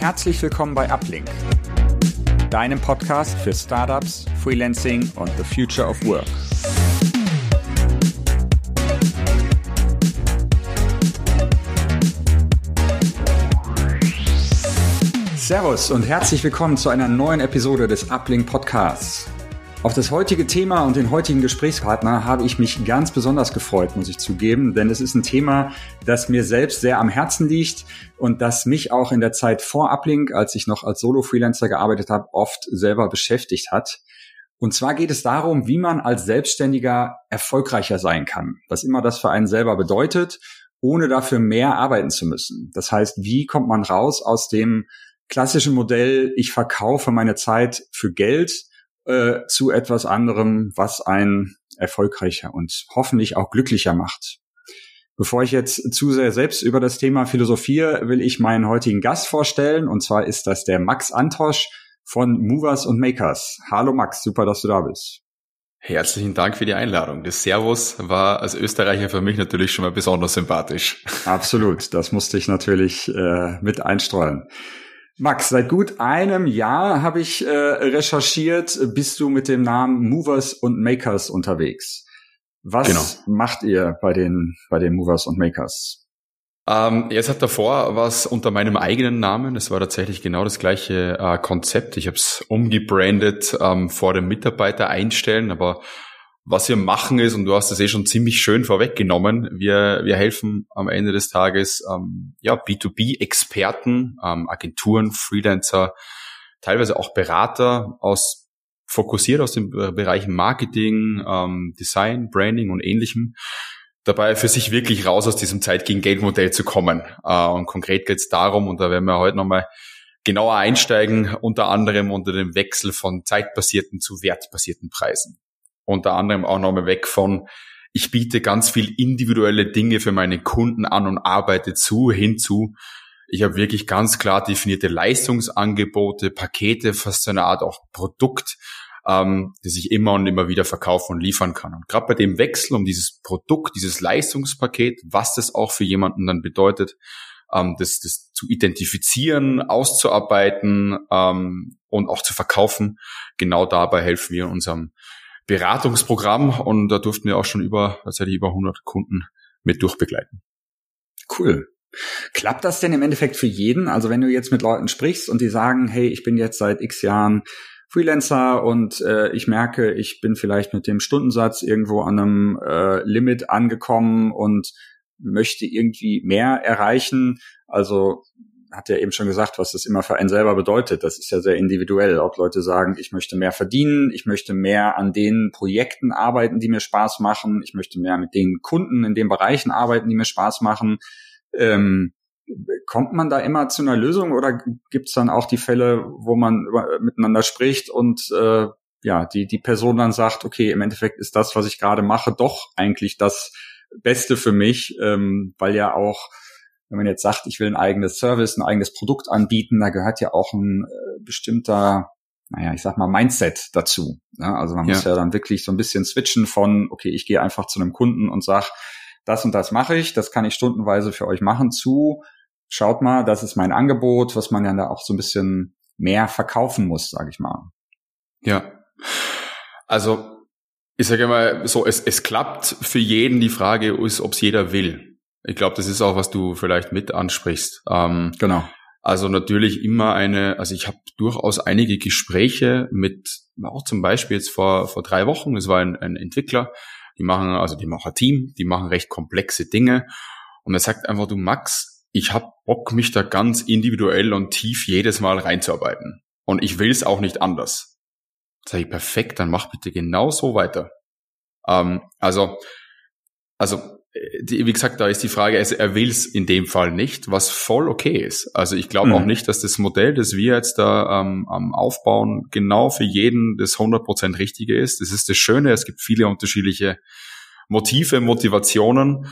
Herzlich willkommen bei Uplink, deinem Podcast für Startups, Freelancing und the Future of Work. Servus und herzlich willkommen zu einer neuen Episode des Uplink Podcasts. Auf das heutige Thema und den heutigen Gesprächspartner habe ich mich ganz besonders gefreut, muss ich zugeben, denn es ist ein Thema, das mir selbst sehr am Herzen liegt und das mich auch in der Zeit vor Uplink, als ich noch als Solo-Freelancer gearbeitet habe, oft selber beschäftigt hat. Und zwar geht es darum, wie man als Selbstständiger erfolgreicher sein kann, was immer das für einen selber bedeutet, ohne dafür mehr arbeiten zu müssen. Das heißt, wie kommt man raus aus dem klassischen Modell, ich verkaufe meine Zeit für Geld, äh, zu etwas anderem, was einen erfolgreicher und hoffentlich auch glücklicher macht. Bevor ich jetzt zu sehr selbst über das Thema philosophiere, will ich meinen heutigen Gast vorstellen. Und zwar ist das der Max Antosch von Movers und Makers. Hallo Max, super, dass du da bist. Herzlichen Dank für die Einladung. Das Servus war als Österreicher für mich natürlich schon mal besonders sympathisch. Absolut, das musste ich natürlich äh, mit einstreuen. Max, seit gut einem Jahr habe ich äh, recherchiert, bist du mit dem Namen Movers und Makers unterwegs. Was genau. macht ihr bei den, bei den Movers und Makers? Ähm, jetzt hat davor was unter meinem eigenen Namen. Es war tatsächlich genau das gleiche äh, Konzept. Ich habe es umgebrandet ähm, vor dem Mitarbeiter einstellen, aber was wir machen ist, und du hast das eh schon ziemlich schön vorweggenommen, wir, wir helfen am Ende des Tages ähm, ja, B2B-Experten, ähm, Agenturen, Freelancer, teilweise auch Berater aus fokussiert aus den Bereichen Marketing, ähm, Design, Branding und ähnlichem, dabei für sich wirklich raus aus diesem Zeit gegen Geld Modell zu kommen. Äh, und konkret geht es darum, und da werden wir heute nochmal genauer einsteigen, unter anderem unter dem Wechsel von zeitbasierten zu wertbasierten Preisen unter anderem auch nochmal weg von, ich biete ganz viel individuelle Dinge für meine Kunden an und arbeite zu, hinzu. Ich habe wirklich ganz klar definierte Leistungsangebote, Pakete, fast so eine Art auch Produkt, ähm, das ich immer und immer wieder verkaufen und liefern kann. Und gerade bei dem Wechsel um dieses Produkt, dieses Leistungspaket, was das auch für jemanden dann bedeutet, ähm, das, das zu identifizieren, auszuarbeiten ähm, und auch zu verkaufen, genau dabei helfen wir unserem Beratungsprogramm und da durften wir auch schon über, tatsächlich über 100 Kunden mit durchbegleiten. Cool. Klappt das denn im Endeffekt für jeden? Also wenn du jetzt mit Leuten sprichst und die sagen, hey, ich bin jetzt seit x Jahren Freelancer und äh, ich merke, ich bin vielleicht mit dem Stundensatz irgendwo an einem äh, Limit angekommen und möchte irgendwie mehr erreichen. Also hat ja eben schon gesagt, was das immer für einen selber bedeutet. Das ist ja sehr individuell. Ob Leute sagen, ich möchte mehr verdienen, ich möchte mehr an den Projekten arbeiten, die mir Spaß machen, ich möchte mehr mit den Kunden in den Bereichen arbeiten, die mir Spaß machen. Ähm, kommt man da immer zu einer Lösung oder gibt es dann auch die Fälle, wo man miteinander spricht und äh, ja, die, die Person dann sagt, okay, im Endeffekt ist das, was ich gerade mache, doch eigentlich das Beste für mich, ähm, weil ja auch wenn man jetzt sagt, ich will ein eigenes Service, ein eigenes Produkt anbieten, da gehört ja auch ein äh, bestimmter, naja, ich sag mal, Mindset dazu. Ja, also man ja. muss ja dann wirklich so ein bisschen switchen von, okay, ich gehe einfach zu einem Kunden und sag, das und das mache ich, das kann ich stundenweise für euch machen, zu, schaut mal, das ist mein Angebot, was man ja da auch so ein bisschen mehr verkaufen muss, sage ich mal. Ja. Also ich sage immer so, es, es klappt für jeden. Die Frage ist, ob es jeder will. Ich glaube, das ist auch, was du vielleicht mit ansprichst. Ähm, genau. Also natürlich immer eine, also ich habe durchaus einige Gespräche mit, auch zum Beispiel jetzt vor, vor drei Wochen, es war ein, ein Entwickler, die machen, also die machen ein Team, die machen recht komplexe Dinge. Und er sagt einfach, du Max, ich hab Bock, mich da ganz individuell und tief jedes Mal reinzuarbeiten. Und ich will es auch nicht anders. Sag ich, perfekt, dann mach bitte genau so weiter. Ähm, also, also die, wie gesagt, da ist die Frage, also er will es in dem Fall nicht, was voll okay ist. Also ich glaube mhm. auch nicht, dass das Modell, das wir jetzt da ähm, am Aufbauen, genau für jeden das 100% Richtige ist. Das ist das Schöne, es gibt viele unterschiedliche Motive, Motivationen.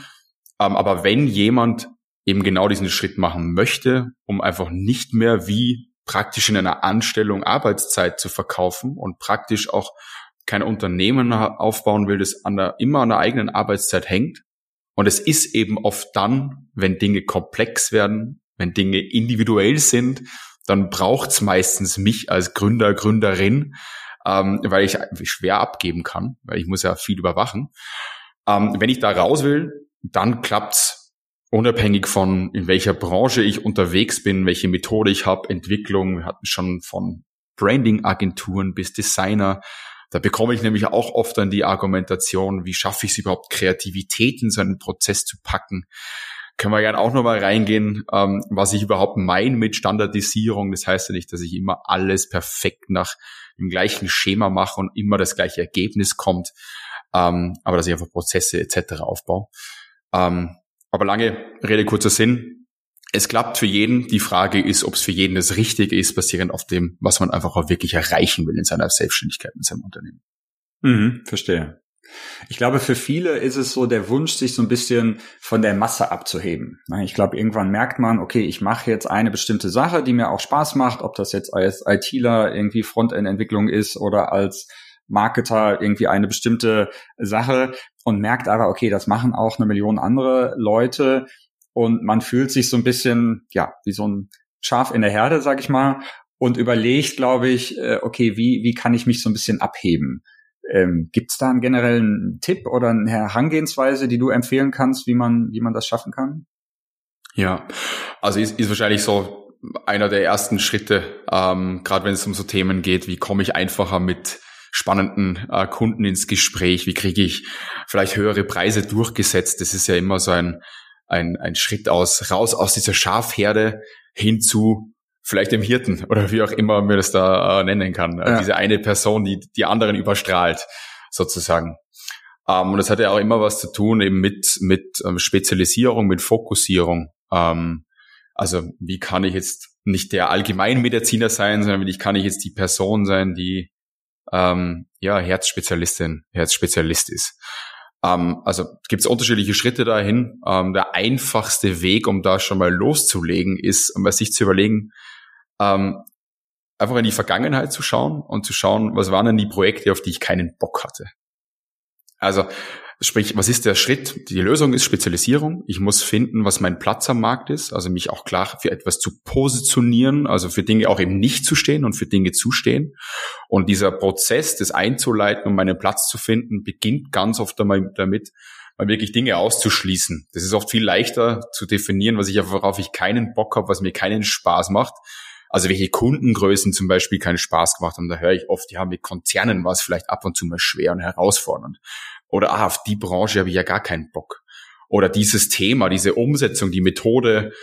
Ähm, aber wenn jemand eben genau diesen Schritt machen möchte, um einfach nicht mehr wie praktisch in einer Anstellung Arbeitszeit zu verkaufen und praktisch auch kein Unternehmen aufbauen will, das an der, immer an der eigenen Arbeitszeit hängt, und es ist eben oft dann, wenn Dinge komplex werden, wenn Dinge individuell sind, dann braucht's meistens mich als Gründer, Gründerin, ähm, weil ich schwer abgeben kann, weil ich muss ja viel überwachen. Ähm, wenn ich da raus will, dann klappt's unabhängig von in welcher Branche ich unterwegs bin, welche Methode ich habe, Entwicklung, wir hatten schon von Branding-Agenturen bis Designer. Da bekomme ich nämlich auch oft dann die Argumentation, wie schaffe ich es überhaupt, Kreativität in so einen Prozess zu packen. Können wir gerne auch nochmal reingehen, ähm, was ich überhaupt meine mit Standardisierung. Das heißt ja nicht, dass ich immer alles perfekt nach dem gleichen Schema mache und immer das gleiche Ergebnis kommt, ähm, aber dass ich einfach Prozesse etc. aufbaue. Ähm, aber lange Rede, kurzer Sinn. Es klappt für jeden. Die Frage ist, ob es für jeden das Richtige ist, basierend auf dem, was man einfach auch wirklich erreichen will in seiner Selbstständigkeit, in seinem Unternehmen. Mhm, verstehe. Ich glaube, für viele ist es so der Wunsch, sich so ein bisschen von der Masse abzuheben. Ich glaube, irgendwann merkt man, okay, ich mache jetzt eine bestimmte Sache, die mir auch Spaß macht, ob das jetzt als ITler irgendwie Frontend-Entwicklung ist oder als Marketer irgendwie eine bestimmte Sache und merkt aber, okay, das machen auch eine Million andere Leute und man fühlt sich so ein bisschen, ja, wie so ein Schaf in der Herde, sag ich mal, und überlegt, glaube ich, äh, okay, wie, wie kann ich mich so ein bisschen abheben? Ähm, Gibt es da einen generellen Tipp oder eine Herangehensweise, die du empfehlen kannst, wie man, wie man das schaffen kann? Ja, also ist, ist wahrscheinlich so einer der ersten Schritte, ähm, gerade wenn es um so Themen geht, wie komme ich einfacher mit spannenden äh, Kunden ins Gespräch, wie kriege ich vielleicht höhere Preise durchgesetzt. Das ist ja immer so ein, ein, ein Schritt aus, raus aus dieser Schafherde hin zu vielleicht dem Hirten oder wie auch immer man das da äh, nennen kann. Ja. Diese eine Person, die die anderen überstrahlt, sozusagen. Ähm, und das hat ja auch immer was zu tun eben mit, mit ähm, Spezialisierung, mit Fokussierung. Ähm, also wie kann ich jetzt nicht der Allgemeinmediziner sein, sondern wie kann ich jetzt die Person sein, die ähm, ja Herzspezialistin, Herzspezialist ist. Ähm, also gibt es unterschiedliche Schritte dahin. Ähm, der einfachste Weg, um da schon mal loszulegen, ist, um sich zu überlegen, ähm, einfach in die Vergangenheit zu schauen und zu schauen, was waren denn die Projekte, auf die ich keinen Bock hatte. Also Sprich, was ist der Schritt? Die Lösung ist Spezialisierung. Ich muss finden, was mein Platz am Markt ist, also mich auch klar für etwas zu positionieren, also für Dinge auch eben nicht zu stehen und für Dinge zu stehen. Und dieser Prozess, das einzuleiten, um meinen Platz zu finden, beginnt ganz oft damit, mal wirklich Dinge auszuschließen. Das ist oft viel leichter zu definieren, was ich worauf ich keinen Bock habe, was mir keinen Spaß macht. Also welche Kundengrößen zum Beispiel keinen Spaß gemacht haben, da höre ich oft, ja, mit Konzernen war es vielleicht ab und zu mal schwer und herausfordernd. Oder ah, auf die Branche habe ich ja gar keinen Bock. Oder dieses Thema, diese Umsetzung, die Methode,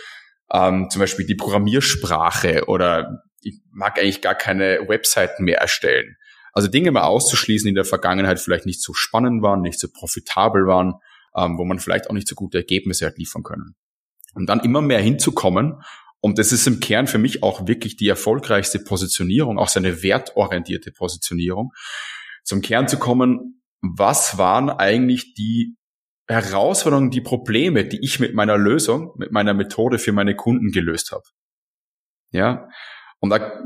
ähm, zum Beispiel die Programmiersprache oder ich mag eigentlich gar keine Webseiten mehr erstellen. Also Dinge mal auszuschließen, die in der Vergangenheit vielleicht nicht so spannend waren, nicht so profitabel waren, ähm, wo man vielleicht auch nicht so gute Ergebnisse hat liefern können. Und dann immer mehr hinzukommen, und das ist im Kern für mich auch wirklich die erfolgreichste Positionierung, auch seine wertorientierte Positionierung, zum Kern zu kommen, was waren eigentlich die Herausforderungen, die Probleme, die ich mit meiner Lösung, mit meiner Methode für meine Kunden gelöst habe. Ja, und da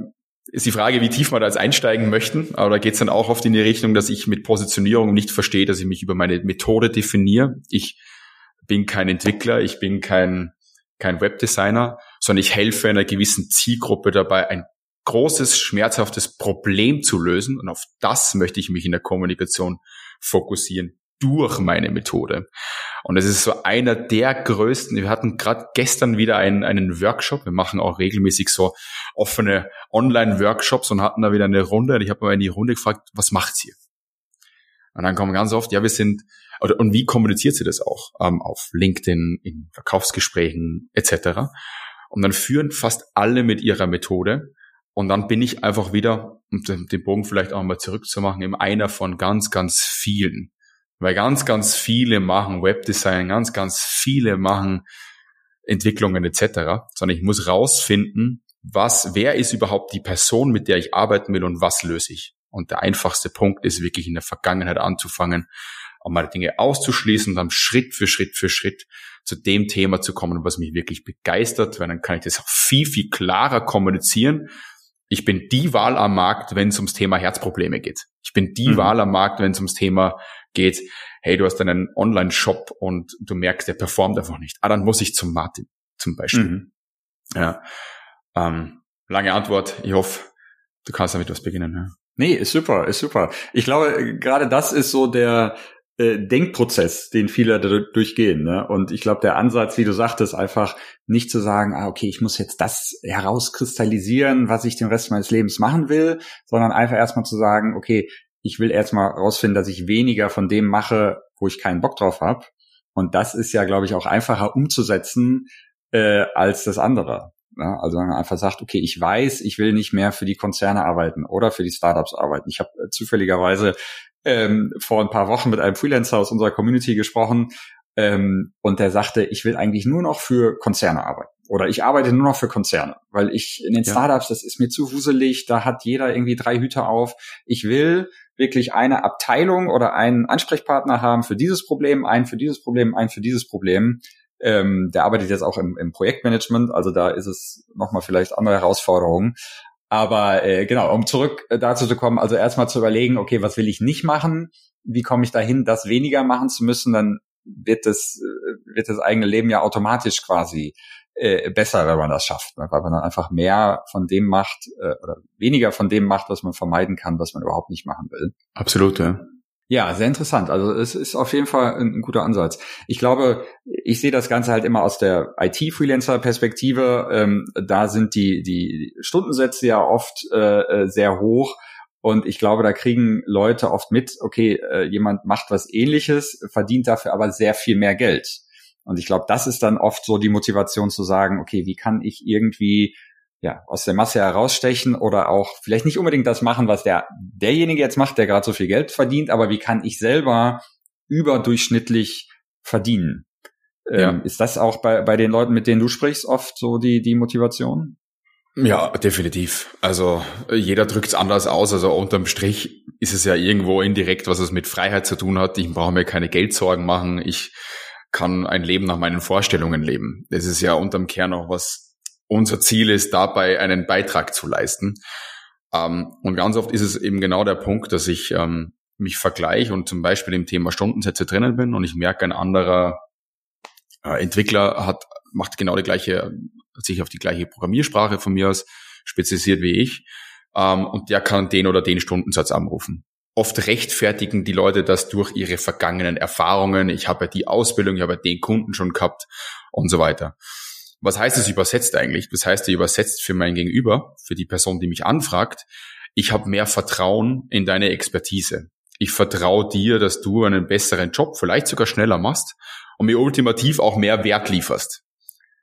ist die Frage, wie tief wir da jetzt einsteigen möchten, aber da geht es dann auch oft in die Richtung, dass ich mit Positionierung nicht verstehe, dass ich mich über meine Methode definiere. Ich bin kein Entwickler, ich bin kein, kein Webdesigner, sondern ich helfe einer gewissen Zielgruppe dabei, ein großes, schmerzhaftes Problem zu lösen. Und auf das möchte ich mich in der Kommunikation fokussieren durch meine Methode. Und es ist so einer der größten, wir hatten gerade gestern wieder einen, einen Workshop, wir machen auch regelmäßig so offene Online-Workshops und hatten da wieder eine Runde und ich habe mal in die Runde gefragt, was macht's hier? Und dann kommen ganz oft, ja, wir sind, und wie kommuniziert sie das auch? Ähm, auf LinkedIn, in Verkaufsgesprächen etc. Und dann führen fast alle mit ihrer Methode und dann bin ich einfach wieder, um den Bogen vielleicht auch mal zurückzumachen, eben einer von ganz, ganz vielen. Weil ganz, ganz viele machen Webdesign, ganz, ganz viele machen Entwicklungen etc. Sondern ich muss rausfinden, was, wer ist überhaupt die Person, mit der ich arbeiten will und was löse ich. Und der einfachste Punkt ist wirklich in der Vergangenheit anzufangen, um mal Dinge auszuschließen und dann Schritt für Schritt für Schritt zu dem Thema zu kommen, was mich wirklich begeistert, weil dann kann ich das auch viel, viel klarer kommunizieren ich bin die Wahl am Markt, wenn es ums Thema Herzprobleme geht. Ich bin die mhm. Wahl am Markt, wenn es ums Thema geht, hey, du hast einen Online-Shop und du merkst, der performt einfach nicht. Ah, dann muss ich zum Martin zum Beispiel. Mhm. Ja. Ähm, lange Antwort. Ich hoffe, du kannst damit was beginnen. Ja. Nee, ist super, ist super. Ich glaube, gerade das ist so der Denkprozess, den viele durchgehen. Ne? Und ich glaube, der Ansatz, wie du sagtest, einfach nicht zu sagen, ah, okay, ich muss jetzt das herauskristallisieren, was ich den Rest meines Lebens machen will, sondern einfach erstmal zu sagen, okay, ich will erstmal rausfinden, dass ich weniger von dem mache, wo ich keinen Bock drauf habe. Und das ist ja, glaube ich, auch einfacher umzusetzen äh, als das andere. Ja, also wenn man einfach sagt, okay, ich weiß, ich will nicht mehr für die Konzerne arbeiten oder für die Startups arbeiten. Ich habe äh, zufälligerweise ähm, vor ein paar Wochen mit einem Freelancer aus unserer Community gesprochen ähm, und der sagte, ich will eigentlich nur noch für Konzerne arbeiten oder ich arbeite nur noch für Konzerne, weil ich in den ja. Startups, das ist mir zu wuselig, da hat jeder irgendwie drei Hüter auf. Ich will wirklich eine Abteilung oder einen Ansprechpartner haben für dieses Problem, einen für dieses Problem, einen für dieses Problem. Ähm, der arbeitet jetzt auch im, im Projektmanagement, also da ist es nochmal vielleicht andere Herausforderungen. Aber äh, genau, um zurück äh, dazu zu kommen, also erstmal zu überlegen, okay, was will ich nicht machen? Wie komme ich dahin, das weniger machen zu müssen? Dann wird das, äh, wird das eigene Leben ja automatisch quasi äh, besser, wenn man das schafft, ne? weil man dann einfach mehr von dem macht äh, oder weniger von dem macht, was man vermeiden kann, was man überhaupt nicht machen will. Absolut, ja. Ja, sehr interessant. Also es ist auf jeden Fall ein, guter Ansatz. Ich glaube, ich sehe das Ganze halt immer aus der IT-Freelancer-Perspektive. Ähm, da sind die, die Stundensätze ja oft äh, äh, sehr hoch. Und ich glaube, da kriegen Leute oft mit, okay, äh, jemand macht was ähnliches, verdient dafür aber sehr viel mehr Geld. Und ich glaube, das ist dann oft so die Motivation zu sagen, okay, wie kann ich irgendwie ja, aus der Masse herausstechen oder auch vielleicht nicht unbedingt das machen, was der derjenige jetzt macht, der gerade so viel Geld verdient, aber wie kann ich selber überdurchschnittlich verdienen? Ja. Ähm, ist das auch bei, bei den Leuten, mit denen du sprichst, oft so die, die Motivation? Ja, definitiv. Also jeder drückt es anders aus. Also unterm Strich ist es ja irgendwo indirekt, was es mit Freiheit zu tun hat. Ich brauche mir keine Geldsorgen machen. Ich kann ein Leben nach meinen Vorstellungen leben. Das ist ja unterm Kern auch was unser Ziel ist, dabei einen Beitrag zu leisten. Ähm, und ganz oft ist es eben genau der Punkt, dass ich ähm, mich vergleiche und zum Beispiel im Thema Stundensätze drinnen bin und ich merke, ein anderer äh, Entwickler hat, macht genau die gleiche, sich auf die gleiche Programmiersprache von mir aus spezialisiert wie ich. Ähm, und der kann den oder den Stundensatz anrufen. Oft rechtfertigen die Leute das durch ihre vergangenen Erfahrungen. Ich habe ja die Ausbildung, ich habe ja den Kunden schon gehabt und so weiter. Was heißt es übersetzt eigentlich? Das heißt, er übersetzt für mein Gegenüber, für die Person, die mich anfragt, ich habe mehr Vertrauen in deine Expertise. Ich vertraue dir, dass du einen besseren Job, vielleicht sogar schneller machst und mir ultimativ auch mehr Wert lieferst.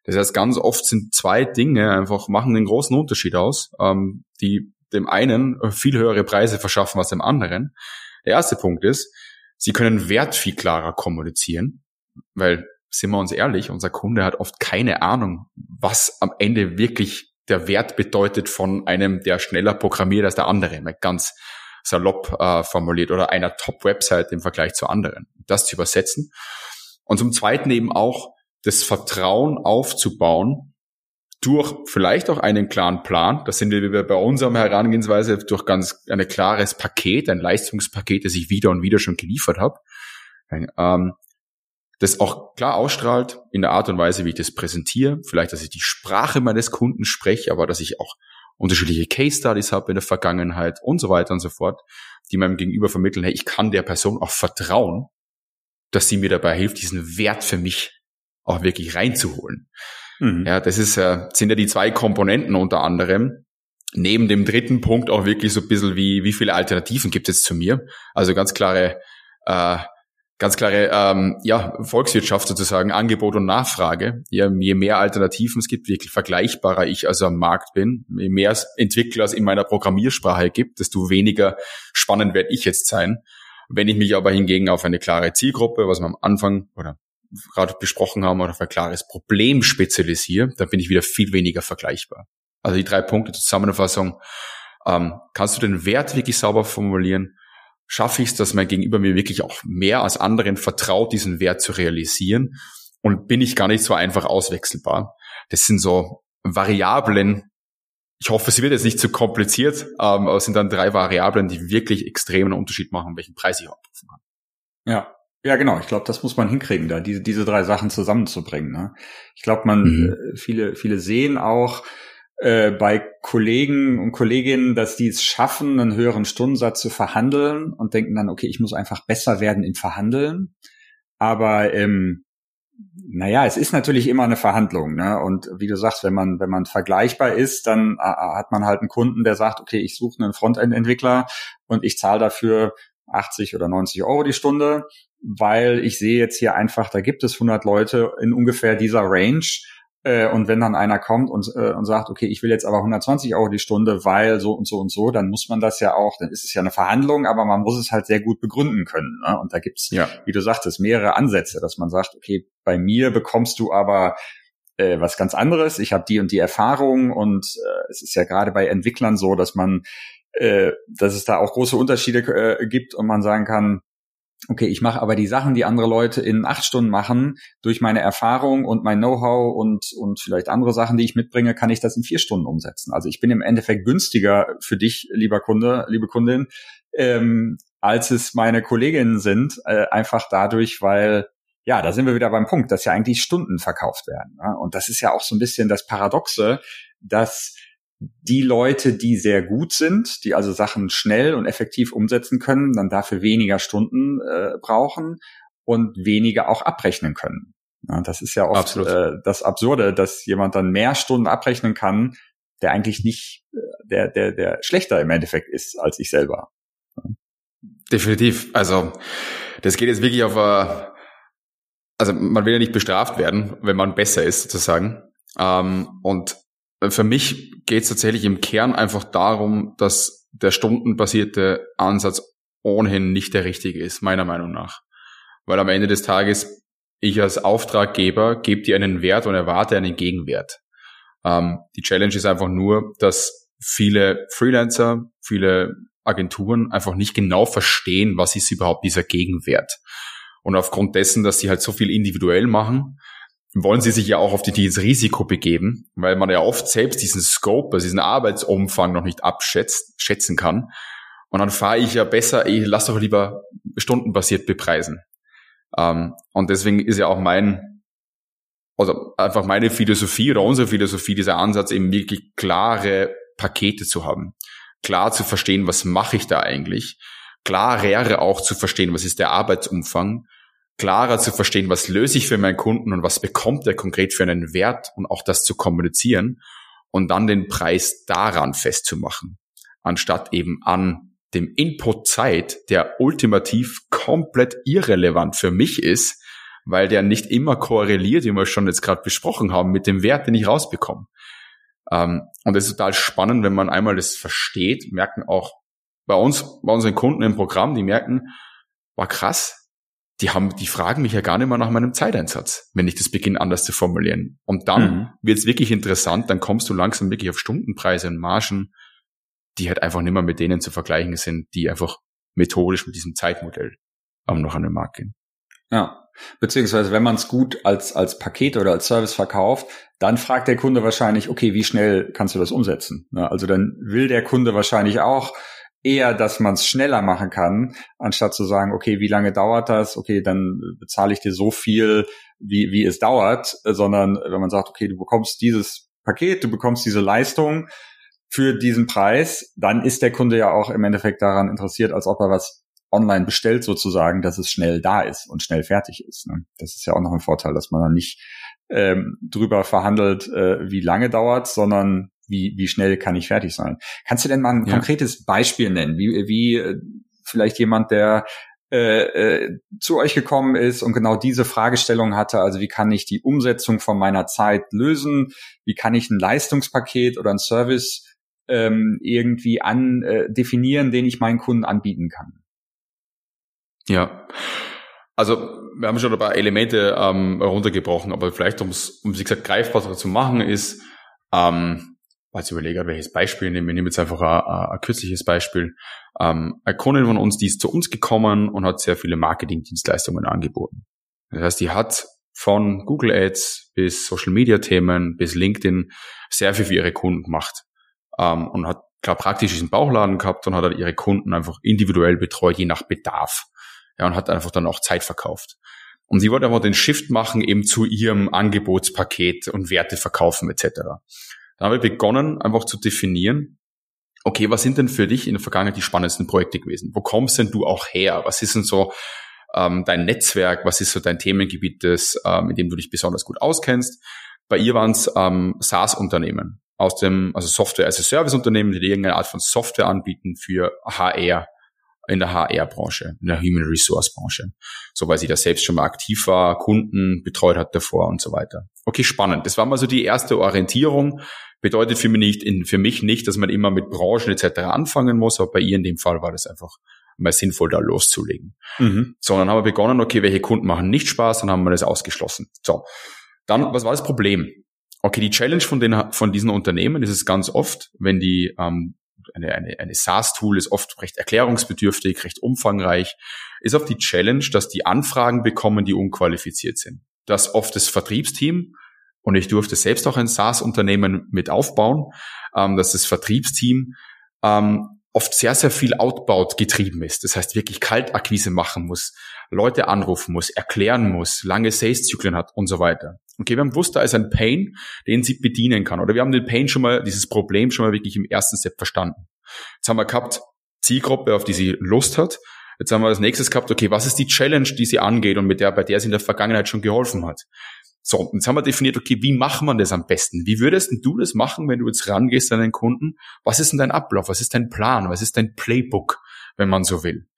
Das heißt, ganz oft sind zwei Dinge einfach machen einen großen Unterschied aus, ähm, die dem einen viel höhere Preise verschaffen als dem anderen. Der erste Punkt ist, sie können Wert viel klarer kommunizieren, weil sind wir uns ehrlich, unser Kunde hat oft keine Ahnung, was am Ende wirklich der Wert bedeutet von einem, der schneller programmiert als der andere, mal ganz salopp äh, formuliert, oder einer Top-Website im Vergleich zu anderen. Das zu übersetzen. Und zum Zweiten eben auch das Vertrauen aufzubauen durch vielleicht auch einen klaren Plan. Das sind wir bei unserem Herangehensweise durch ganz ein klares Paket, ein Leistungspaket, das ich wieder und wieder schon geliefert habe. Ähm, das auch klar ausstrahlt in der Art und Weise, wie ich das präsentiere. Vielleicht, dass ich die Sprache meines Kunden spreche, aber dass ich auch unterschiedliche Case Studies habe in der Vergangenheit und so weiter und so fort, die meinem Gegenüber vermitteln, hey, ich kann der Person auch vertrauen, dass sie mir dabei hilft, diesen Wert für mich auch wirklich reinzuholen. Mhm. Ja, das ist, äh, sind ja die zwei Komponenten unter anderem. Neben dem dritten Punkt auch wirklich so ein bisschen wie, wie viele Alternativen gibt es zu mir? Also ganz klare äh, ganz klare ähm, ja, Volkswirtschaft sozusagen, Angebot und Nachfrage. Ja, je mehr Alternativen es gibt, wirklich vergleichbarer ich also am Markt bin, je mehr Entwickler es in meiner Programmiersprache gibt, desto weniger spannend werde ich jetzt sein. Wenn ich mich aber hingegen auf eine klare Zielgruppe, was wir am Anfang oder gerade besprochen haben, oder auf ein klares Problem spezialisiere, dann bin ich wieder viel weniger vergleichbar. Also die drei Punkte zur Zusammenfassung. Ähm, kannst du den Wert wirklich sauber formulieren? Schaffe ich es, dass mein Gegenüber mir wirklich auch mehr als anderen vertraut, diesen Wert zu realisieren und bin ich gar nicht so einfach auswechselbar. Das sind so Variablen. Ich hoffe, es wird jetzt nicht zu kompliziert, ähm, aber es sind dann drei Variablen, die wirklich extremen Unterschied machen, welchen Preis ich abrufen kann. Ja, ja, genau. Ich glaube, das muss man hinkriegen, da diese, diese drei Sachen zusammenzubringen. Ne? Ich glaube, man, mhm. Äh, viele, viele sehen auch, äh, bei Kollegen und Kolleginnen, dass die es schaffen, einen höheren Stundensatz zu verhandeln und denken dann, okay, ich muss einfach besser werden im Verhandeln. Aber ähm, naja, es ist natürlich immer eine Verhandlung, ne? Und wie du sagst, wenn man, wenn man vergleichbar ist, dann äh, hat man halt einen Kunden, der sagt, okay, ich suche einen Frontend-Entwickler und ich zahle dafür 80 oder 90 Euro die Stunde, weil ich sehe jetzt hier einfach, da gibt es 100 Leute in ungefähr dieser Range äh, und wenn dann einer kommt und, äh, und sagt, okay, ich will jetzt aber 120 Euro die Stunde, weil so und so und so, dann muss man das ja auch, dann ist es ja eine Verhandlung, aber man muss es halt sehr gut begründen können. Ne? Und da gibt's, ja. wie du sagtest, mehrere Ansätze, dass man sagt, okay, bei mir bekommst du aber äh, was ganz anderes, ich habe die und die Erfahrung und äh, es ist ja gerade bei Entwicklern so, dass man äh, dass es da auch große Unterschiede äh, gibt und man sagen kann, okay, ich mache aber die Sachen, die andere Leute in acht Stunden machen, durch meine Erfahrung und mein Know-how und, und vielleicht andere Sachen, die ich mitbringe, kann ich das in vier Stunden umsetzen. Also ich bin im Endeffekt günstiger für dich, lieber Kunde, liebe Kundin, ähm, als es meine Kolleginnen sind, äh, einfach dadurch, weil ja, da sind wir wieder beim Punkt, dass ja eigentlich Stunden verkauft werden. Ne? Und das ist ja auch so ein bisschen das Paradoxe, dass die Leute, die sehr gut sind, die also Sachen schnell und effektiv umsetzen können, dann dafür weniger Stunden äh, brauchen und weniger auch abrechnen können. Ja, das ist ja oft äh, das Absurde, dass jemand dann mehr Stunden abrechnen kann, der eigentlich nicht äh, der, der, der schlechter im Endeffekt ist als ich selber. Definitiv. Also das geht jetzt wirklich auf äh, also man will ja nicht bestraft werden, wenn man besser ist, sozusagen. Ähm, und für mich geht es tatsächlich im Kern einfach darum, dass der stundenbasierte Ansatz ohnehin nicht der richtige ist, meiner Meinung nach. Weil am Ende des Tages ich als Auftraggeber gebe dir einen Wert und erwarte einen Gegenwert. Ähm, die Challenge ist einfach nur, dass viele Freelancer, viele Agenturen einfach nicht genau verstehen, was ist überhaupt dieser Gegenwert. Und aufgrund dessen, dass sie halt so viel individuell machen, wollen sie sich ja auch auf die, dieses Risiko begeben, weil man ja oft selbst diesen Scope, also diesen Arbeitsumfang noch nicht abschätzt, schätzen kann. Und dann fahre ich ja besser, ich lass doch lieber stundenbasiert bepreisen. Ähm, und deswegen ist ja auch mein, also einfach meine Philosophie oder unsere Philosophie, dieser Ansatz eben wirklich klare Pakete zu haben. Klar zu verstehen, was mache ich da eigentlich. Klarer auch zu verstehen, was ist der Arbeitsumfang klarer zu verstehen, was löse ich für meinen Kunden und was bekommt er konkret für einen Wert und auch das zu kommunizieren und dann den Preis daran festzumachen, anstatt eben an dem Input Zeit, der ultimativ komplett irrelevant für mich ist, weil der nicht immer korreliert, wie wir schon jetzt gerade besprochen haben, mit dem Wert, den ich rausbekomme. Ähm, und das ist total spannend, wenn man einmal das versteht, merken auch bei uns, bei unseren Kunden im Programm, die merken, war krass, die haben, die fragen mich ja gar nicht mehr nach meinem Zeiteinsatz, wenn ich das beginne anders zu formulieren. Und dann mhm. wird es wirklich interessant, dann kommst du langsam wirklich auf Stundenpreise und Margen, die halt einfach nicht mehr mit denen zu vergleichen sind, die einfach methodisch mit diesem Zeitmodell ähm, noch an den Markt gehen. Ja. Beziehungsweise, wenn man es gut als, als Paket oder als Service verkauft, dann fragt der Kunde wahrscheinlich, okay, wie schnell kannst du das umsetzen? Also dann will der Kunde wahrscheinlich auch, eher, dass man es schneller machen kann, anstatt zu sagen, okay, wie lange dauert das? Okay, dann bezahle ich dir so viel, wie, wie es dauert, sondern wenn man sagt, okay, du bekommst dieses Paket, du bekommst diese Leistung für diesen Preis, dann ist der Kunde ja auch im Endeffekt daran interessiert, als ob er was online bestellt sozusagen, dass es schnell da ist und schnell fertig ist. Ne? Das ist ja auch noch ein Vorteil, dass man dann nicht ähm, drüber verhandelt, äh, wie lange dauert, sondern wie, wie schnell kann ich fertig sein. Kannst du denn mal ein ja. konkretes Beispiel nennen, wie, wie äh, vielleicht jemand, der äh, äh, zu euch gekommen ist und genau diese Fragestellung hatte, also wie kann ich die Umsetzung von meiner Zeit lösen, wie kann ich ein Leistungspaket oder ein Service ähm, irgendwie an äh, definieren, den ich meinen Kunden anbieten kann. Ja, also wir haben schon ein paar Elemente ähm, runtergebrochen, aber vielleicht um es, um wie gesagt greifbarer zu machen, ist ähm, als überlege, welches Beispiel nehmen. Wir nehmen jetzt einfach ein, ein kürzliches Beispiel. Ähm, eine Kundin von uns, die ist zu uns gekommen und hat sehr viele Marketingdienstleistungen angeboten. Das heißt, die hat von Google Ads bis Social Media Themen bis LinkedIn sehr viel für ihre Kunden gemacht. Ähm, und hat klar praktisch diesen Bauchladen gehabt und hat halt ihre Kunden einfach individuell betreut, je nach Bedarf. Ja, und hat einfach dann auch Zeit verkauft. Und sie wollte einfach den Shift machen eben zu ihrem Angebotspaket und Werte verkaufen etc. Dann haben wir begonnen, einfach zu definieren, okay, was sind denn für dich in der Vergangenheit die spannendsten Projekte gewesen? Wo kommst denn du auch her? Was ist denn so ähm, dein Netzwerk? Was ist so dein Themengebiet, das, ähm, in dem du dich besonders gut auskennst? Bei ihr waren es ähm, SaaS-Unternehmen aus dem, also Software as a Service-Unternehmen, die irgendeine Art von Software anbieten für HR in der HR-Branche, in der Human Resource-Branche. So, weil sie da selbst schon mal aktiv war, Kunden betreut hat davor und so weiter. Okay, spannend. Das war mal so die erste Orientierung. Bedeutet für mich nicht, in, für mich nicht, dass man immer mit Branchen etc. anfangen muss, aber bei ihr in dem Fall war das einfach mal sinnvoll, da loszulegen. Mhm. So, dann haben wir begonnen, okay, welche Kunden machen nicht Spaß, dann haben wir das ausgeschlossen. So, dann, was war das Problem? Okay, die Challenge von, den, von diesen Unternehmen ist es ganz oft, wenn die ähm, eine, eine, eine SaaS-Tool ist oft recht erklärungsbedürftig, recht umfangreich, ist oft die Challenge, dass die Anfragen bekommen, die unqualifiziert sind. Das oft das Vertriebsteam, und ich durfte selbst auch ein SaaS-Unternehmen mit aufbauen, ähm, dass das Vertriebsteam ähm, oft sehr, sehr viel Outbound getrieben ist. Das heißt, wirklich Kaltakquise machen muss, Leute anrufen muss, erklären muss, lange Sales-Zyklen hat und so weiter. Okay, wir haben gewusst, da ist ein Pain, den sie bedienen kann. Oder wir haben den Pain schon mal, dieses Problem schon mal wirklich im ersten Step verstanden. Jetzt haben wir gehabt, Zielgruppe, auf die sie Lust hat. Jetzt haben wir als nächstes gehabt, okay, was ist die Challenge, die sie angeht und mit der, bei der sie in der Vergangenheit schon geholfen hat? So, jetzt haben wir definiert, okay, wie macht man das am besten? Wie würdest du das machen, wenn du jetzt rangehst an einen Kunden? Was ist denn dein Ablauf? Was ist dein Plan? Was ist dein Playbook, wenn man so will?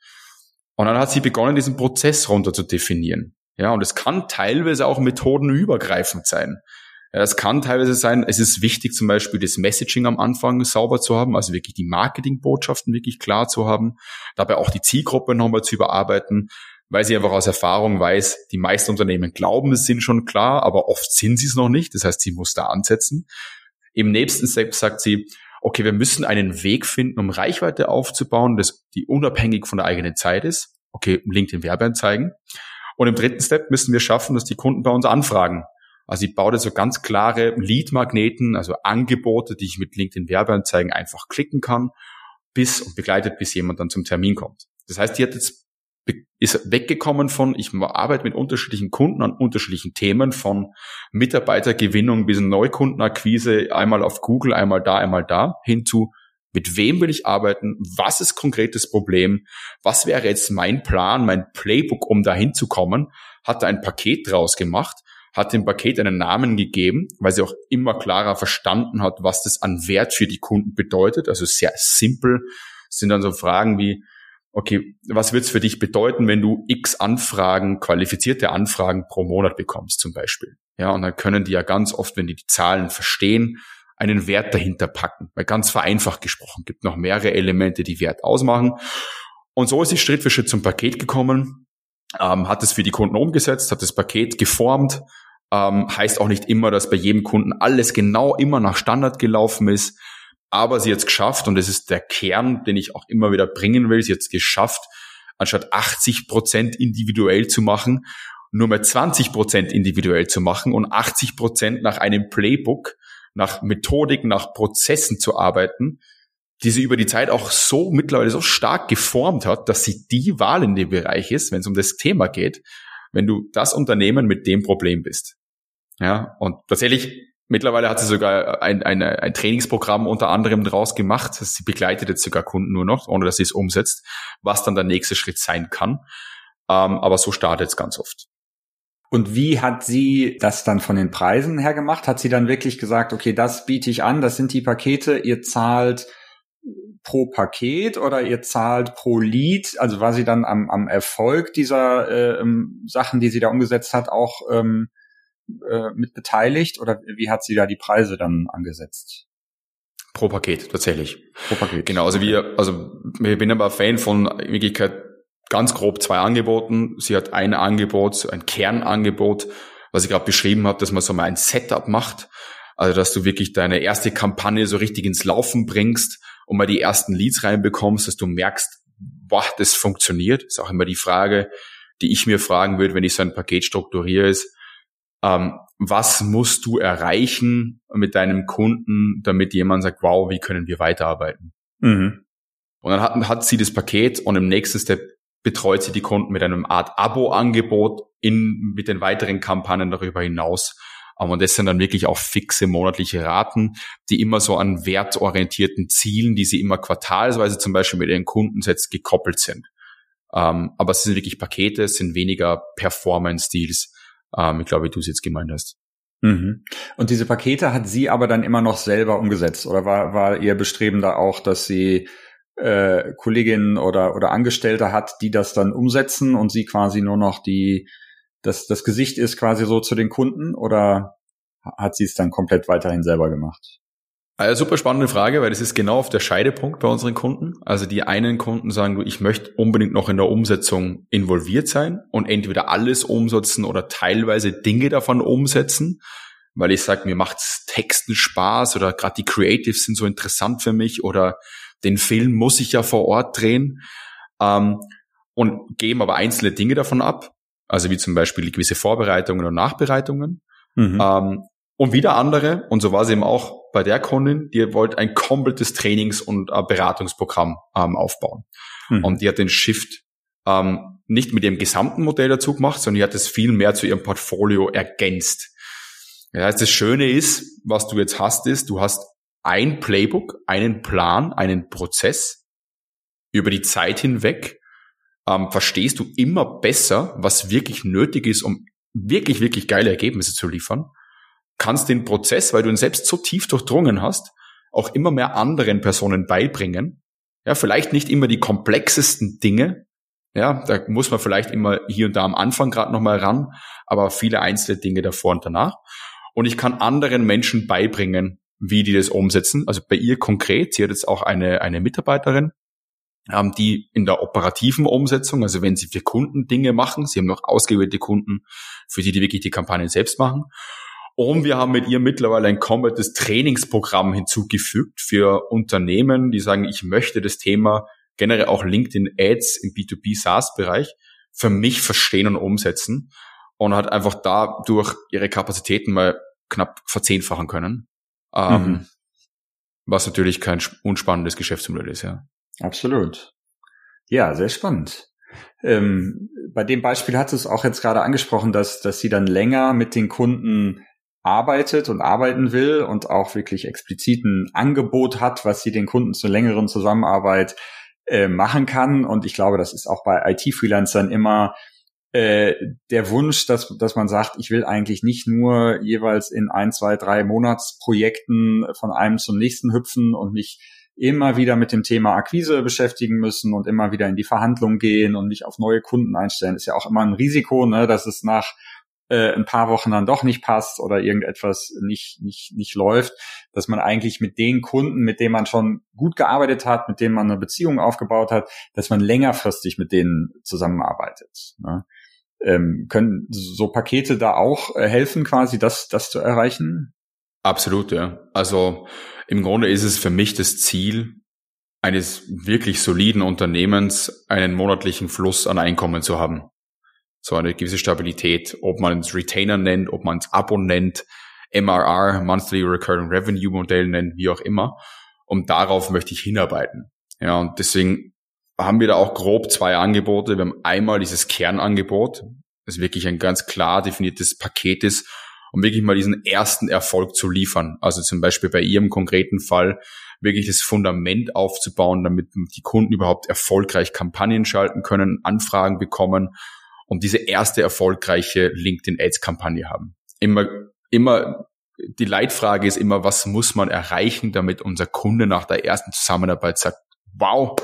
Und dann hat sie begonnen, diesen Prozess runter zu definieren. Ja, und es kann teilweise auch methodenübergreifend sein. Ja, es kann teilweise sein, es ist wichtig, zum Beispiel das Messaging am Anfang sauber zu haben, also wirklich die Marketingbotschaften wirklich klar zu haben, dabei auch die Zielgruppe nochmal zu überarbeiten, weil sie einfach aus Erfahrung weiß, die meisten Unternehmen glauben, es sind schon klar, aber oft sind sie es noch nicht. Das heißt, sie muss da ansetzen. Im nächsten Step sagt sie, okay, wir müssen einen Weg finden, um Reichweite aufzubauen, das die unabhängig von der eigenen Zeit ist. Okay, LinkedIn Werbeanzeigen. Und im dritten Step müssen wir schaffen, dass die Kunden bei uns anfragen. Also ich baue da so ganz klare Lead-Magneten, also Angebote, die ich mit LinkedIn Werbeanzeigen einfach klicken kann, bis und begleitet, bis jemand dann zum Termin kommt. Das heißt, die hat jetzt ist weggekommen von, ich arbeite mit unterschiedlichen Kunden an unterschiedlichen Themen, von Mitarbeitergewinnung bis Neukundenakquise, einmal auf Google, einmal da, einmal da, hin zu, mit wem will ich arbeiten? Was ist konkretes Problem? Was wäre jetzt mein Plan, mein Playbook, um dahin zu kommen? Hat da ein Paket draus gemacht, hat dem Paket einen Namen gegeben, weil sie auch immer klarer verstanden hat, was das an Wert für die Kunden bedeutet. Also sehr simpel sind dann so Fragen wie, okay, was wird es für dich bedeuten, wenn du x Anfragen, qualifizierte Anfragen pro Monat bekommst zum Beispiel? Ja, und dann können die ja ganz oft, wenn die die Zahlen verstehen, einen Wert dahinter packen. Weil ganz vereinfacht gesprochen gibt noch mehrere Elemente, die Wert ausmachen. Und so ist sie Schritt für Schritt zum Paket gekommen, ähm, hat es für die Kunden umgesetzt, hat das Paket geformt. Ähm, heißt auch nicht immer, dass bei jedem Kunden alles genau immer nach Standard gelaufen ist. Aber sie hat es geschafft, und das ist der Kern, den ich auch immer wieder bringen will, sie hat es geschafft, anstatt 80 Prozent individuell zu machen, nur mehr 20 Prozent individuell zu machen und 80 Prozent nach einem Playbook, nach Methodik, nach Prozessen zu arbeiten, die sie über die Zeit auch so mittlerweile so stark geformt hat, dass sie die Wahl in dem Bereich ist, wenn es um das Thema geht, wenn du das Unternehmen mit dem Problem bist. Ja, und tatsächlich, mittlerweile hat sie sogar ein, ein, ein Trainingsprogramm unter anderem draus gemacht. Sie begleitet jetzt sogar Kunden nur noch, ohne dass sie es umsetzt, was dann der nächste Schritt sein kann. Ähm, aber so startet es ganz oft. Und wie hat sie das dann von den Preisen her gemacht? Hat sie dann wirklich gesagt, okay, das biete ich an, das sind die Pakete, ihr zahlt pro Paket oder ihr zahlt pro Lead? Also war sie dann am, am Erfolg dieser äh, ähm, Sachen, die sie da umgesetzt hat, auch ähm, äh, mit beteiligt oder wie hat sie da die Preise dann angesetzt? Pro Paket, tatsächlich. Pro Paket. Genau, also wir, also ich bin aber Fan von in Wirklichkeit ganz grob zwei Angeboten. Sie hat ein Angebot, ein Kernangebot, was ich gerade beschrieben habe, dass man so mal ein Setup macht. Also dass du wirklich deine erste Kampagne so richtig ins Laufen bringst und mal die ersten Leads reinbekommst, dass du merkst, boah, das funktioniert. ist auch immer die Frage, die ich mir fragen würde, wenn ich so ein Paket strukturiere, ist, ähm, was musst du erreichen mit deinem Kunden, damit jemand sagt, wow, wie können wir weiterarbeiten? Mhm. Und dann hat, hat sie das Paket und im nächsten Step betreut sie die Kunden mit einem Art Abo-Angebot in, mit den weiteren Kampagnen darüber hinaus, und das sind dann wirklich auch fixe monatliche Raten, die immer so an wertorientierten Zielen, die sie immer quartalsweise zum Beispiel mit ihren Kunden setzt, gekoppelt sind. Ähm, aber es sind wirklich Pakete, es sind weniger Performance-Deals. Ähm, ich glaube, wie du es jetzt gemeint hast. Mhm. Und diese Pakete hat sie aber dann immer noch selber umgesetzt oder war, war ihr Bestreben da auch, dass sie äh, Kolleginnen oder, oder Angestellte hat, die das dann umsetzen und sie quasi nur noch die, das, das Gesicht ist quasi so zu den Kunden oder hat sie es dann komplett weiterhin selber gemacht? Also super spannende Frage, weil das ist genau auf der Scheidepunkt bei unseren Kunden. Also die einen Kunden sagen, du, ich möchte unbedingt noch in der Umsetzung involviert sein und entweder alles umsetzen oder teilweise Dinge davon umsetzen, weil ich sage, mir macht's Texten Spaß oder gerade die Creatives sind so interessant für mich oder den Film muss ich ja vor Ort drehen ähm, und geben aber einzelne Dinge davon ab, also wie zum Beispiel gewisse Vorbereitungen und Nachbereitungen. Mhm. Ähm, und wieder andere, und so war es eben auch bei der Kundin, die wollte ein komplettes Trainings- und äh, Beratungsprogramm ähm, aufbauen. Mhm. Und die hat den Shift ähm, nicht mit ihrem gesamten Modell dazu gemacht, sondern die hat es viel mehr zu ihrem Portfolio ergänzt. Ja, das Schöne ist, was du jetzt hast, ist, du hast ein Playbook, einen Plan, einen Prozess über die Zeit hinweg, ähm, verstehst du immer besser, was wirklich nötig ist, um wirklich, wirklich geile Ergebnisse zu liefern kannst den Prozess, weil du ihn selbst so tief durchdrungen hast, auch immer mehr anderen Personen beibringen. Ja, vielleicht nicht immer die komplexesten Dinge. Ja, da muss man vielleicht immer hier und da am Anfang gerade nochmal ran, aber viele einzelne Dinge davor und danach. Und ich kann anderen Menschen beibringen, wie die das umsetzen. Also bei ihr konkret, sie hat jetzt auch eine, eine Mitarbeiterin, ähm, die in der operativen Umsetzung, also wenn sie für Kunden Dinge machen, sie haben noch ausgewählte Kunden, für die die wirklich die Kampagnen selbst machen. Und wir haben mit ihr mittlerweile ein komplettes Trainingsprogramm hinzugefügt für Unternehmen, die sagen, ich möchte das Thema generell auch LinkedIn Ads im B2B SaaS Bereich für mich verstehen und umsetzen und hat einfach dadurch ihre Kapazitäten mal knapp verzehnfachen können. Ähm, mhm. Was natürlich kein unspannendes Geschäftsmodell ist, ja. Absolut. Ja, sehr spannend. Ähm, bei dem Beispiel hat es auch jetzt gerade angesprochen, dass, dass sie dann länger mit den Kunden arbeitet und arbeiten will und auch wirklich explizit ein Angebot hat, was sie den Kunden zur längeren Zusammenarbeit äh, machen kann. Und ich glaube, das ist auch bei IT-Freelancern immer äh, der Wunsch, dass, dass man sagt, ich will eigentlich nicht nur jeweils in ein, zwei, drei Monatsprojekten von einem zum nächsten hüpfen und mich immer wieder mit dem Thema Akquise beschäftigen müssen und immer wieder in die Verhandlung gehen und mich auf neue Kunden einstellen. Ist ja auch immer ein Risiko, ne, dass es nach äh, ein paar Wochen dann doch nicht passt oder irgendetwas nicht, nicht, nicht läuft, dass man eigentlich mit den Kunden, mit denen man schon gut gearbeitet hat, mit denen man eine Beziehung aufgebaut hat, dass man längerfristig mit denen zusammenarbeitet. Ne? Ähm, können so Pakete da auch äh, helfen, quasi das, das zu erreichen? Absolut, ja. Also im Grunde ist es für mich das Ziel, eines wirklich soliden Unternehmens einen monatlichen Fluss an Einkommen zu haben so eine gewisse Stabilität, ob man es Retainer nennt, ob man es Abo nennt, MRR, Monthly Recurring Revenue Modell nennt, wie auch immer. Und darauf möchte ich hinarbeiten. Ja, und deswegen haben wir da auch grob zwei Angebote. Wir haben einmal dieses Kernangebot, das wirklich ein ganz klar definiertes Paket ist, um wirklich mal diesen ersten Erfolg zu liefern. Also zum Beispiel bei Ihrem konkreten Fall wirklich das Fundament aufzubauen, damit die Kunden überhaupt erfolgreich Kampagnen schalten können, Anfragen bekommen und diese erste erfolgreiche LinkedIn Ads Kampagne haben. Immer, immer, die Leitfrage ist immer, was muss man erreichen, damit unser Kunde nach der ersten Zusammenarbeit sagt, wow,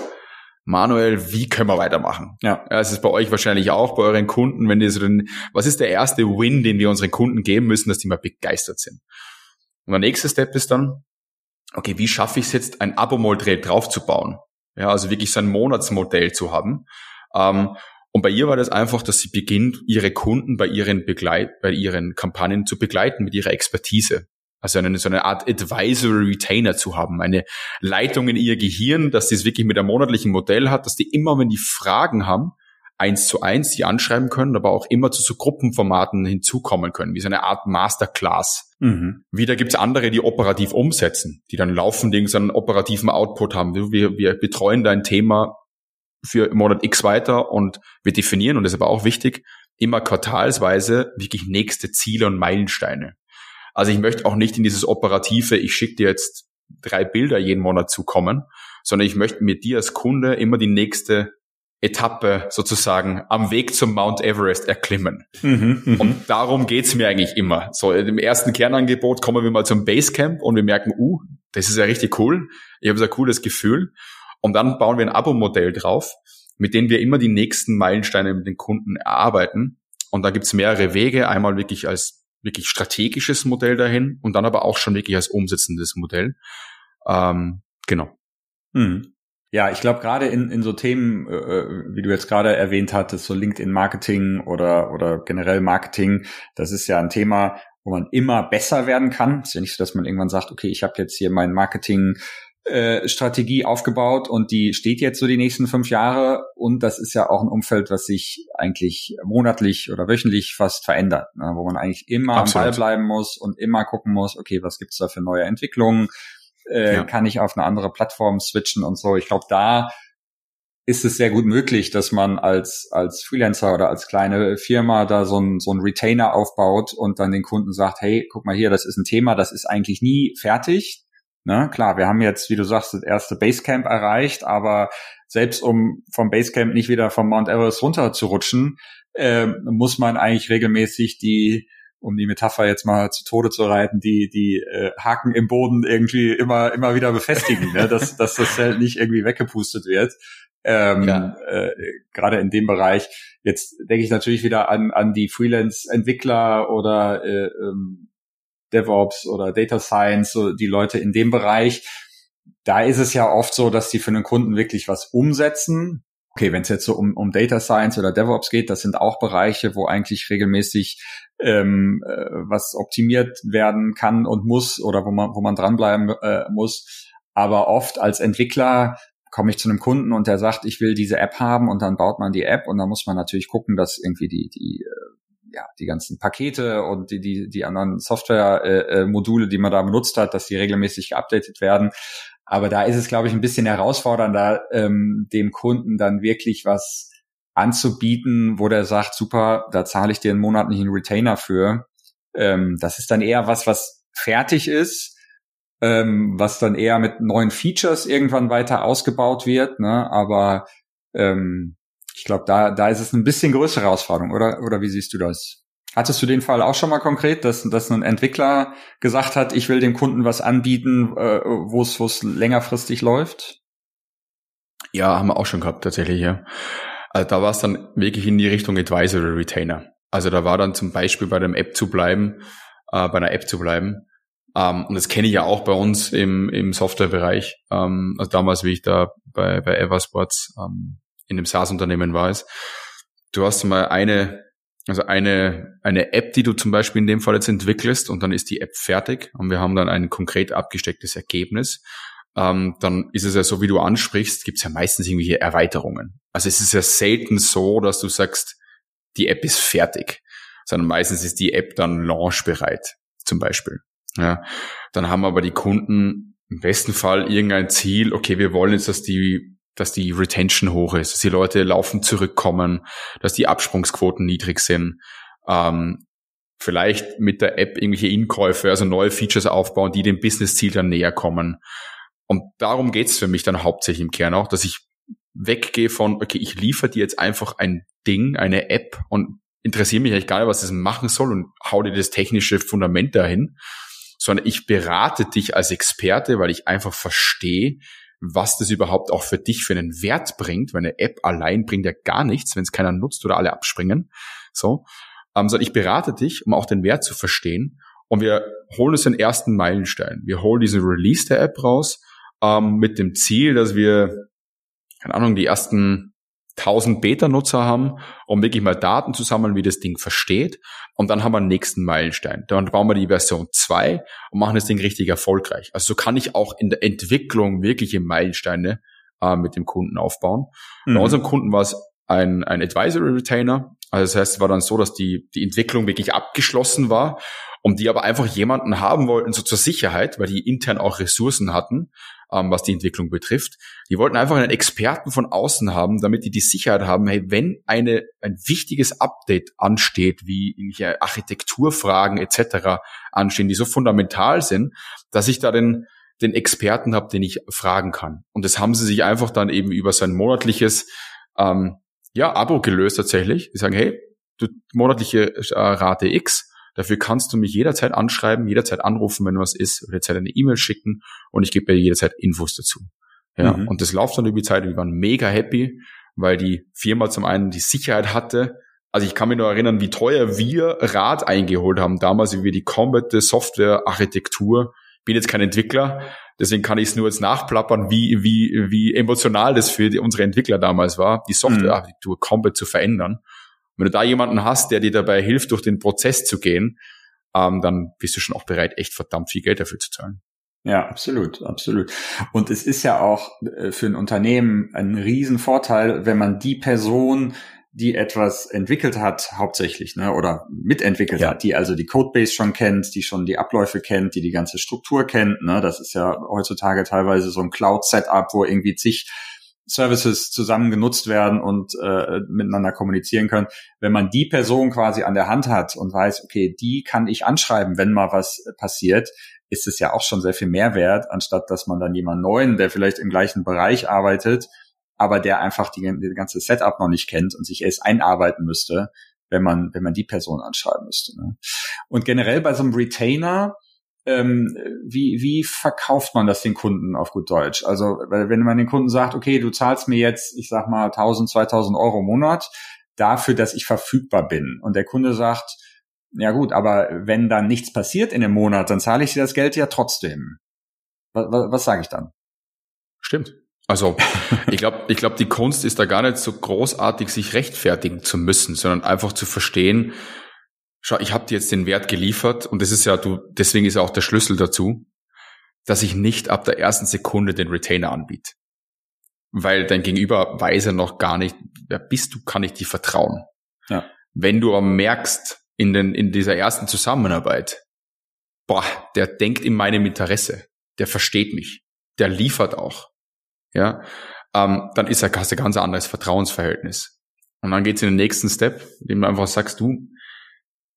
Manuel, wie können wir weitermachen? Ja. ja, es ist bei euch wahrscheinlich auch, bei euren Kunden, wenn die so den, was ist der erste Win, den wir unseren Kunden geben müssen, dass die mal begeistert sind? Und der nächste Step ist dann, okay, wie schaffe ich es jetzt, ein Abo-Modell draufzubauen? Ja, also wirklich so ein Monatsmodell zu haben. Ähm, und bei ihr war das einfach, dass sie beginnt, ihre Kunden bei ihren Begleit, bei ihren Kampagnen zu begleiten mit ihrer Expertise. Also eine, so eine Art Advisory Retainer zu haben, eine Leitung in ihr Gehirn, dass sie es wirklich mit einem monatlichen Modell hat, dass die immer, wenn die Fragen haben, eins zu eins die anschreiben können, aber auch immer zu so Gruppenformaten hinzukommen können, wie so eine Art Masterclass. Mhm. Wieder gibt's andere, die operativ umsetzen, die dann laufend irgendeinen operativen Output haben. Wir, wir betreuen dein Thema für Monat X weiter und wir definieren, und das ist aber auch wichtig, immer quartalsweise wirklich nächste Ziele und Meilensteine. Also ich möchte auch nicht in dieses operative, ich schicke dir jetzt drei Bilder jeden Monat zukommen, sondern ich möchte mit dir als Kunde immer die nächste Etappe sozusagen am Weg zum Mount Everest erklimmen. Mhm, mh. Und darum geht's mir eigentlich immer. So, im ersten Kernangebot kommen wir mal zum Basecamp und wir merken, uh, das ist ja richtig cool. Ich habe so ein cooles Gefühl. Und dann bauen wir ein Abo-Modell drauf, mit dem wir immer die nächsten Meilensteine mit den Kunden erarbeiten. Und da gibt's mehrere Wege. Einmal wirklich als wirklich strategisches Modell dahin und dann aber auch schon wirklich als umsetzendes Modell. Ähm, genau. Mhm. Ja, ich glaube gerade in, in so Themen, äh, äh, wie du jetzt gerade erwähnt hattest, so LinkedIn-Marketing oder, oder generell Marketing, das ist ja ein Thema, wo man immer besser werden kann. Es ist ja nicht so, dass man irgendwann sagt, okay, ich habe jetzt hier mein Marketing äh, Strategie aufgebaut und die steht jetzt so die nächsten fünf Jahre und das ist ja auch ein Umfeld, was sich eigentlich monatlich oder wöchentlich fast verändert, ne, wo man eigentlich immer Absolut. am Ball bleiben muss und immer gucken muss, okay, was gibt's da für neue Entwicklungen, äh, ja. kann ich auf eine andere Plattform switchen und so. Ich glaube, da ist es sehr gut möglich, dass man als, als Freelancer oder als kleine Firma da so ein, so ein Retainer aufbaut und dann den Kunden sagt, hey, guck mal hier, das ist ein Thema, das ist eigentlich nie fertig. Ne? Klar, wir haben jetzt, wie du sagst, das erste Basecamp erreicht, aber selbst um vom Basecamp nicht wieder vom Mount Everest runter zu rutschen, äh, muss man eigentlich regelmäßig die um die Metapher jetzt mal zu Tode zu reiten, die die äh, Haken im Boden irgendwie immer immer wieder befestigen, ne? dass, dass das Zelt nicht irgendwie weggepustet wird. Ähm, ja. äh, Gerade in dem Bereich. Jetzt denke ich natürlich wieder an an die Freelance-Entwickler oder äh, ähm, DevOps oder Data Science, so die Leute in dem Bereich. Da ist es ja oft so, dass die für einen Kunden wirklich was umsetzen, okay, wenn es jetzt so um, um Data Science oder DevOps geht, das sind auch Bereiche, wo eigentlich regelmäßig ähm, äh, was optimiert werden kann und muss oder wo man, wo man dranbleiben äh, muss. Aber oft als Entwickler komme ich zu einem Kunden und der sagt, ich will diese App haben und dann baut man die App und dann muss man natürlich gucken, dass irgendwie die, die äh, ja, die ganzen Pakete und die, die, die anderen Software-Module, äh, äh die man da benutzt hat, dass die regelmäßig geupdatet werden. Aber da ist es, glaube ich, ein bisschen herausfordernder, ähm, dem Kunden dann wirklich was anzubieten, wo der sagt, super, da zahle ich dir einen monatlichen Retainer für. Ähm, das ist dann eher was, was fertig ist, ähm, was dann eher mit neuen Features irgendwann weiter ausgebaut wird. Ne? Aber ähm, ich glaube, da, da ist es ein bisschen größere Herausforderung, oder? Oder wie siehst du das? Hattest du den Fall auch schon mal konkret, dass, dass ein Entwickler gesagt hat, ich will dem Kunden was anbieten, äh, wo es längerfristig läuft? Ja, haben wir auch schon gehabt, tatsächlich, ja. Also da war es dann wirklich in die Richtung Advisory Retainer. Also da war dann zum Beispiel bei dem App zu bleiben, äh, bei einer App zu bleiben. Ähm, und das kenne ich ja auch bei uns im, im Softwarebereich. Ähm, also damals, wie ich da bei, bei Eversports ähm, in dem SaaS-Unternehmen war, ist, du hast mal eine also eine, eine App, die du zum Beispiel in dem Fall jetzt entwickelst und dann ist die App fertig und wir haben dann ein konkret abgestecktes Ergebnis. Ähm, dann ist es ja so, wie du ansprichst, gibt es ja meistens irgendwelche Erweiterungen. Also es ist ja selten so, dass du sagst, die App ist fertig, sondern meistens ist die App dann launchbereit, zum Beispiel. Ja, dann haben aber die Kunden im besten Fall irgendein Ziel, okay, wir wollen jetzt, dass die dass die Retention hoch ist, dass die Leute laufen zurückkommen, dass die Absprungsquoten niedrig sind. Ähm, vielleicht mit der App irgendwelche Inkäufe, also neue Features aufbauen, die dem Business-Ziel dann näher kommen. Und darum geht's für mich dann hauptsächlich im Kern auch, dass ich weggehe von, okay, ich liefere dir jetzt einfach ein Ding, eine App und interessiere mich eigentlich gar nicht, was das machen soll und hau dir das technische Fundament dahin, sondern ich berate dich als Experte, weil ich einfach verstehe, was das überhaupt auch für dich für einen Wert bringt, weil eine App allein bringt ja gar nichts, wenn es keiner nutzt oder alle abspringen. So, ähm, sondern ich berate dich, um auch den Wert zu verstehen. Und wir holen uns den ersten Meilenstein. Wir holen diesen Release der App raus ähm, mit dem Ziel, dass wir, keine Ahnung, die ersten 1000 Beta-Nutzer haben, um wirklich mal Daten zu sammeln, wie das Ding versteht. Und dann haben wir einen nächsten Meilenstein. Dann bauen wir die Version 2 und machen das Ding richtig erfolgreich. Also so kann ich auch in der Entwicklung wirkliche Meilensteine äh, mit dem Kunden aufbauen. Mhm. Bei unserem Kunden war es ein, ein Advisory Retainer. Also das heißt, es war dann so, dass die, die Entwicklung wirklich abgeschlossen war und die aber einfach jemanden haben wollten, so zur Sicherheit, weil die intern auch Ressourcen hatten, ähm, was die Entwicklung betrifft. Die wollten einfach einen Experten von außen haben, damit die die Sicherheit haben, hey, wenn eine, ein wichtiges Update ansteht, wie irgendwelche Architekturfragen etc. anstehen, die so fundamental sind, dass ich da den, den Experten habe, den ich fragen kann. Und das haben sie sich einfach dann eben über sein monatliches ähm, ja, Abo gelöst tatsächlich. Die sagen, hey, du monatliche äh, Rate X, dafür kannst du mich jederzeit anschreiben, jederzeit anrufen, wenn was ist, jederzeit eine E-Mail schicken und ich gebe dir jederzeit Infos dazu. Ja, mhm. und das läuft dann über die Zeit und wir waren mega happy, weil die Firma zum einen die Sicherheit hatte. Also ich kann mich nur erinnern, wie teuer wir Rat eingeholt haben damals, wie wir die komplette Software-Architektur, bin jetzt kein Entwickler, deswegen kann ich es nur jetzt nachplappern, wie, wie, wie emotional das für die, unsere Entwickler damals war, die Software-Architektur mhm. komplett zu verändern. Wenn du da jemanden hast, der dir dabei hilft, durch den Prozess zu gehen, ähm, dann bist du schon auch bereit, echt verdammt viel Geld dafür zu zahlen. Ja, absolut, absolut. Und es ist ja auch äh, für ein Unternehmen ein Riesenvorteil, wenn man die Person, die etwas entwickelt hat, hauptsächlich, ne, oder mitentwickelt ja. hat, die also die Codebase schon kennt, die schon die Abläufe kennt, die die ganze Struktur kennt, ne, das ist ja heutzutage teilweise so ein Cloud-Setup, wo irgendwie zig Services zusammen genutzt werden und äh, miteinander kommunizieren können. Wenn man die Person quasi an der Hand hat und weiß, okay, die kann ich anschreiben, wenn mal was passiert, ist es ja auch schon sehr viel mehr wert, anstatt dass man dann jemand neuen, der vielleicht im gleichen Bereich arbeitet, aber der einfach die, die ganze Setup noch nicht kennt und sich erst einarbeiten müsste, wenn man, wenn man die Person anschreiben müsste. Ne? Und generell bei so einem Retainer, ähm, wie, wie verkauft man das den Kunden auf gut Deutsch? Also, wenn man den Kunden sagt, okay, du zahlst mir jetzt, ich sag mal, 1000, 2000 Euro im Monat dafür, dass ich verfügbar bin. Und der Kunde sagt, ja gut, aber wenn dann nichts passiert in dem Monat, dann zahle ich dir das Geld ja trotzdem. Was, was, was sage ich dann? Stimmt. Also ich glaube, ich glaube, die Kunst ist da gar nicht so großartig, sich rechtfertigen zu müssen, sondern einfach zu verstehen, schau, ich habe dir jetzt den Wert geliefert und das ist ja, du, deswegen ist ja auch der Schlüssel dazu, dass ich nicht ab der ersten Sekunde den Retainer anbiete. Weil dein Gegenüber weiß ja noch gar nicht, wer bist du, kann ich dir vertrauen. Ja. Wenn du aber merkst, in, den, in dieser ersten Zusammenarbeit, boah, der denkt in meinem Interesse, der versteht mich, der liefert auch, ja, ähm, dann ist er hast ein ganz anderes Vertrauensverhältnis. Und dann geht's in den nächsten Step, indem du einfach sagst, du,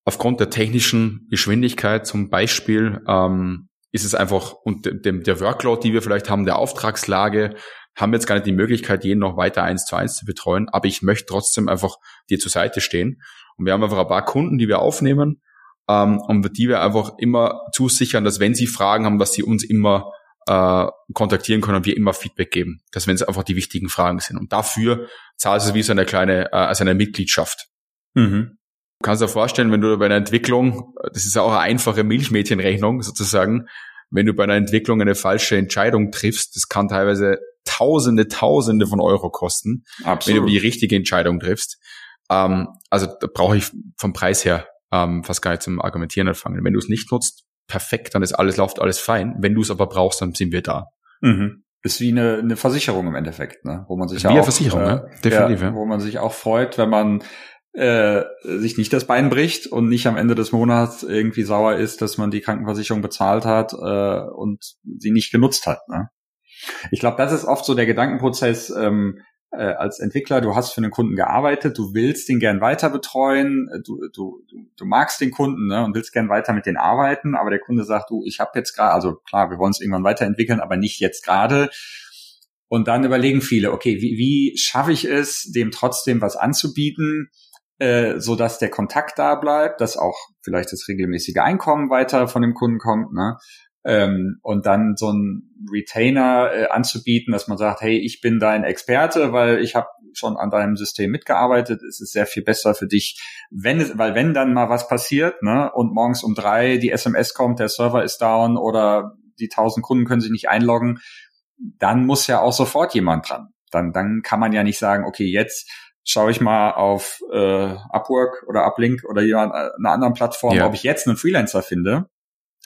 aufgrund der technischen Geschwindigkeit zum Beispiel ähm, ist es einfach und dem, der Workload, die wir vielleicht haben, der Auftragslage, haben wir jetzt gar nicht die Möglichkeit, jeden noch weiter eins zu eins zu betreuen, aber ich möchte trotzdem einfach dir zur Seite stehen. Und wir haben einfach ein paar Kunden, die wir aufnehmen ähm, und die wir einfach immer zusichern, dass wenn sie Fragen haben, dass sie uns immer äh, kontaktieren können und wir immer Feedback geben, dass wenn es einfach die wichtigen Fragen sind. Und dafür zahlst du wie so eine kleine, äh, also eine Mitgliedschaft. Mhm. Du kannst dir vorstellen, wenn du bei einer Entwicklung, das ist ja auch eine einfache Milchmädchenrechnung sozusagen, wenn du bei einer Entwicklung eine falsche Entscheidung triffst, das kann teilweise Tausende, Tausende von Euro kosten, Absolut. wenn du die richtige Entscheidung triffst. Ähm, also da brauche ich vom Preis her ähm, fast gar nicht zum Argumentieren anfangen. Wenn du es nicht nutzt, perfekt, dann ist alles, läuft alles fein. Wenn du es aber brauchst, dann sind wir da. Mhm. Ist wie eine, eine Versicherung im Endeffekt, ne? wo man sich wie auch, eine Versicherung, äh, ja, definitiv, ja. wo man sich auch freut, wenn man äh, sich nicht das Bein bricht und nicht am Ende des Monats irgendwie sauer ist, dass man die Krankenversicherung bezahlt hat äh, und sie nicht genutzt hat. Ne? Ich glaube, das ist oft so der Gedankenprozess ähm, äh, als Entwickler. Du hast für einen Kunden gearbeitet, du willst den gern weiter betreuen, du, du, du magst den Kunden ne, und willst gern weiter mit denen arbeiten, aber der Kunde sagt, du, ich habe jetzt gerade, also klar, wir wollen es irgendwann weiterentwickeln, aber nicht jetzt gerade. Und dann überlegen viele, okay, wie, wie schaffe ich es, dem trotzdem was anzubieten, äh, so dass der Kontakt da bleibt, dass auch vielleicht das regelmäßige Einkommen weiter von dem Kunden kommt, ne? Ähm, und dann so ein Retainer äh, anzubieten, dass man sagt, hey, ich bin dein Experte, weil ich habe schon an deinem System mitgearbeitet, es ist sehr viel besser für dich, wenn es, weil wenn dann mal was passiert, ne, und morgens um drei die SMS kommt, der Server ist down oder die tausend Kunden können sich nicht einloggen, dann muss ja auch sofort jemand dran. Dann, dann kann man ja nicht sagen, okay, jetzt schaue ich mal auf äh, Upwork oder Uplink oder jemand, äh, einer anderen Plattform, ja. ob ich jetzt einen Freelancer finde,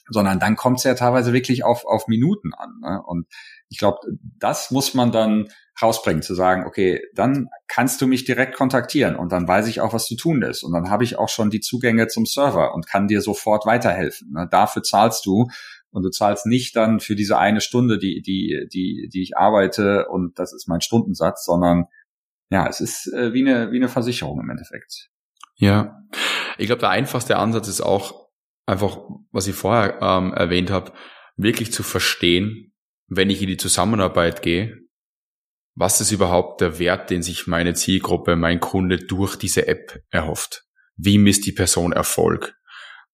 sondern dann kommt es ja teilweise wirklich auf, auf Minuten an. Ne? Und ich glaube, das muss man dann rausbringen, zu sagen, okay, dann kannst du mich direkt kontaktieren und dann weiß ich auch, was zu tun ist. Und dann habe ich auch schon die Zugänge zum Server und kann dir sofort weiterhelfen. Ne? Dafür zahlst du und du zahlst nicht dann für diese eine Stunde, die, die, die, die ich arbeite und das ist mein Stundensatz, sondern ja, es ist äh, wie, eine, wie eine Versicherung im Endeffekt. Ja, ich glaube, der einfachste Ansatz ist auch einfach, was ich vorher ähm, erwähnt habe, wirklich zu verstehen, wenn ich in die Zusammenarbeit gehe, was ist überhaupt der Wert, den sich meine Zielgruppe, mein Kunde durch diese App erhofft? Wie misst die Person Erfolg?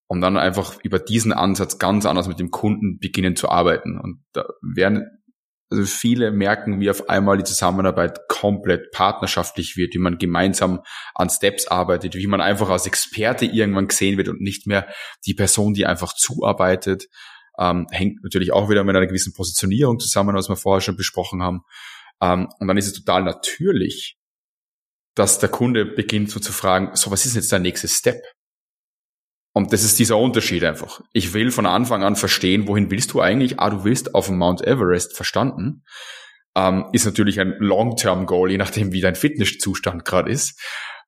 Und dann einfach über diesen Ansatz ganz anders mit dem Kunden beginnen zu arbeiten. Und da werden, also viele merken, wie auf einmal die Zusammenarbeit komplett partnerschaftlich wird, wie man gemeinsam an Steps arbeitet, wie man einfach als Experte irgendwann gesehen wird und nicht mehr die Person, die einfach zuarbeitet. Ähm, hängt natürlich auch wieder mit einer gewissen Positionierung zusammen, was wir vorher schon besprochen haben. Ähm, und dann ist es total natürlich, dass der Kunde beginnt so zu fragen, so was ist jetzt der nächste Step? Und das ist dieser Unterschied einfach. Ich will von Anfang an verstehen, wohin willst du eigentlich? Ah, du willst auf dem Mount Everest, verstanden. Ähm, ist natürlich ein Long-Term-Goal, je nachdem, wie dein Fitnesszustand gerade ist.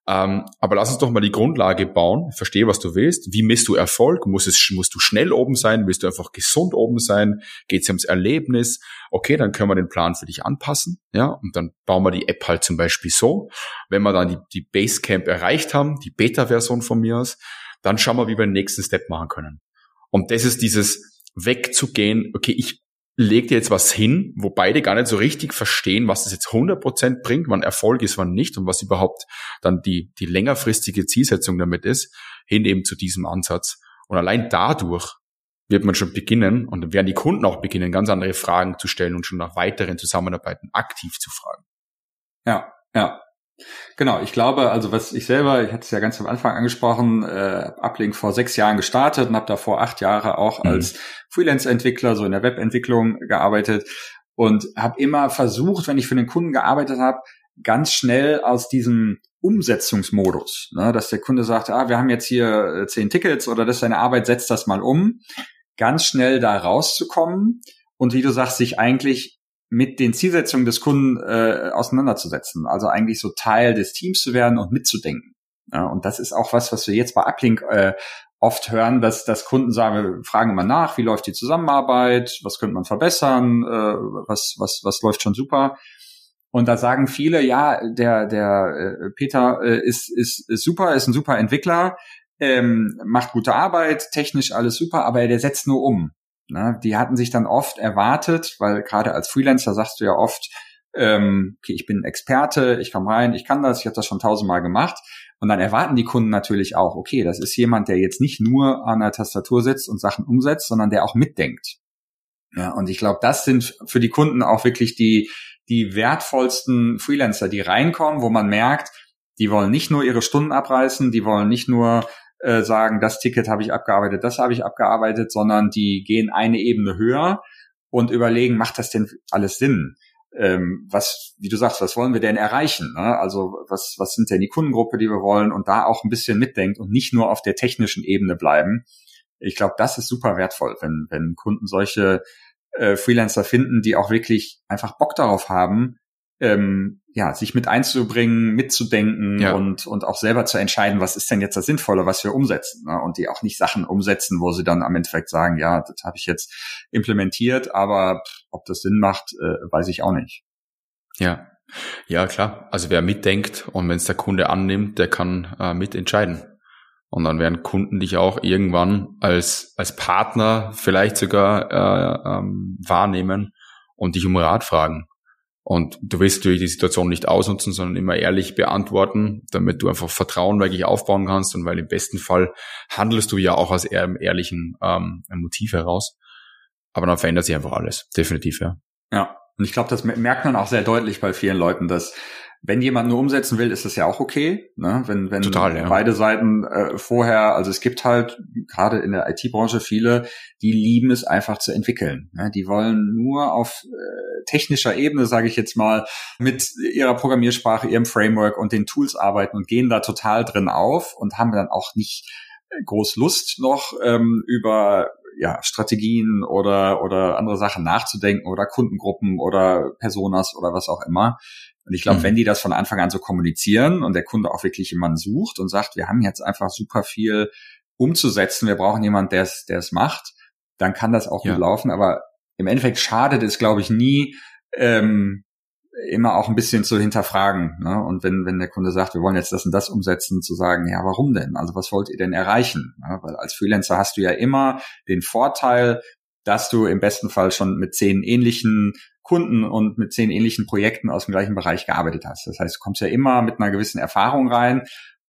Ähm, aber lass uns doch mal die Grundlage bauen. Verstehe, was du willst. Wie misst du Erfolg? Muss es, musst du schnell oben sein? Willst du einfach gesund oben sein? Geht es ums Erlebnis? Okay, dann können wir den Plan für dich anpassen. Ja, und dann bauen wir die App halt zum Beispiel so. Wenn wir dann die, die Basecamp erreicht haben, die Beta-Version von mir aus, dann schauen wir, wie wir den nächsten Step machen können. Und das ist dieses wegzugehen, okay, ich lege dir jetzt was hin, wo beide gar nicht so richtig verstehen, was das jetzt 100% bringt, wann Erfolg ist, wann nicht und was überhaupt dann die, die längerfristige Zielsetzung damit ist, hin eben zu diesem Ansatz. Und allein dadurch wird man schon beginnen und dann werden die Kunden auch beginnen, ganz andere Fragen zu stellen und schon nach weiteren Zusammenarbeiten aktiv zu fragen. Ja, ja. Genau, ich glaube, also was ich selber, ich hatte es ja ganz am Anfang angesprochen, äh, Uplink vor sechs Jahren gestartet und habe davor acht Jahre auch mhm. als Freelance-Entwickler so in der Webentwicklung gearbeitet und habe immer versucht, wenn ich für den Kunden gearbeitet habe, ganz schnell aus diesem Umsetzungsmodus, ne, dass der Kunde sagt, ah, wir haben jetzt hier äh, zehn Tickets oder das ist eine Arbeit, setzt das mal um, ganz schnell da rauszukommen und wie du sagst, sich eigentlich mit den Zielsetzungen des Kunden äh, auseinanderzusetzen. Also eigentlich so Teil des Teams zu werden und mitzudenken. Ja, und das ist auch was, was wir jetzt bei Uplink äh, oft hören, dass, dass Kunden sagen, wir fragen immer nach, wie läuft die Zusammenarbeit, was könnte man verbessern, äh, was, was, was läuft schon super. Und da sagen viele, ja, der, der äh, Peter äh, ist, ist, ist super, ist ein super Entwickler, ähm, macht gute Arbeit, technisch alles super, aber der setzt nur um. Ne? Die hatten sich dann oft erwartet, weil gerade als Freelancer sagst du ja oft, ähm, okay, ich bin Experte, ich komme rein, ich kann das, ich habe das schon tausendmal gemacht. Und dann erwarten die Kunden natürlich auch, okay, das ist jemand, der jetzt nicht nur an der Tastatur sitzt und Sachen umsetzt, sondern der auch mitdenkt. Ja, und ich glaube, das sind für die Kunden auch wirklich die, die wertvollsten Freelancer, die reinkommen, wo man merkt, die wollen nicht nur ihre Stunden abreißen, die wollen nicht nur äh, sagen, das Ticket habe ich abgearbeitet, das habe ich abgearbeitet, sondern die gehen eine Ebene höher und überlegen, macht das denn alles Sinn? Ähm, was, wie du sagst, was wollen wir denn erreichen? Ne? Also was, was sind denn die Kundengruppe, die wir wollen und da auch ein bisschen mitdenkt und nicht nur auf der technischen Ebene bleiben. Ich glaube, das ist super wertvoll, wenn, wenn Kunden solche äh, Freelancer finden, die auch wirklich einfach Bock darauf haben, ähm, ja, sich mit einzubringen, mitzudenken ja. und, und auch selber zu entscheiden, was ist denn jetzt das Sinnvolle, was wir umsetzen. Ne? Und die auch nicht Sachen umsetzen, wo sie dann am Endeffekt sagen, ja, das habe ich jetzt implementiert, aber ob das Sinn macht, äh, weiß ich auch nicht. Ja. Ja, klar. Also wer mitdenkt und wenn es der Kunde annimmt, der kann äh, mitentscheiden. Und dann werden Kunden dich auch irgendwann als, als Partner vielleicht sogar äh, ähm, wahrnehmen und dich um Rat fragen. Und du willst natürlich die Situation nicht ausnutzen, sondern immer ehrlich beantworten, damit du einfach Vertrauen wirklich aufbauen kannst und weil im besten Fall handelst du ja auch aus eher ehrlichen ähm, Motiv heraus. Aber dann verändert sich einfach alles. Definitiv, ja. Ja. Und ich glaube, das merkt man auch sehr deutlich bei vielen Leuten, dass wenn jemand nur umsetzen will, ist das ja auch okay. Ne? Wenn, wenn Total, ja. beide Seiten äh, vorher, also es gibt halt gerade in der IT-Branche viele, die lieben es einfach zu entwickeln. Ne? Die wollen nur auf äh, technischer Ebene, sage ich jetzt mal, mit ihrer Programmiersprache, ihrem Framework und den Tools arbeiten und gehen da total drin auf und haben dann auch nicht groß Lust noch ähm, über ja, Strategien oder, oder andere Sachen nachzudenken oder Kundengruppen oder Personas oder was auch immer. Und ich glaube, mhm. wenn die das von Anfang an so kommunizieren und der Kunde auch wirklich jemanden sucht und sagt, wir haben jetzt einfach super viel umzusetzen, wir brauchen jemanden, der es, der es macht, dann kann das auch ja. gut laufen. Aber im Endeffekt schadet es, glaube ich, nie, ähm, immer auch ein bisschen zu hinterfragen. Ne? Und wenn, wenn der Kunde sagt, wir wollen jetzt das und das umsetzen, zu sagen, ja, warum denn? Also was wollt ihr denn erreichen? Ne? Weil als Freelancer hast du ja immer den Vorteil, dass du im besten Fall schon mit zehn ähnlichen Kunden und mit zehn ähnlichen Projekten aus dem gleichen Bereich gearbeitet hast. Das heißt, du kommst ja immer mit einer gewissen Erfahrung rein.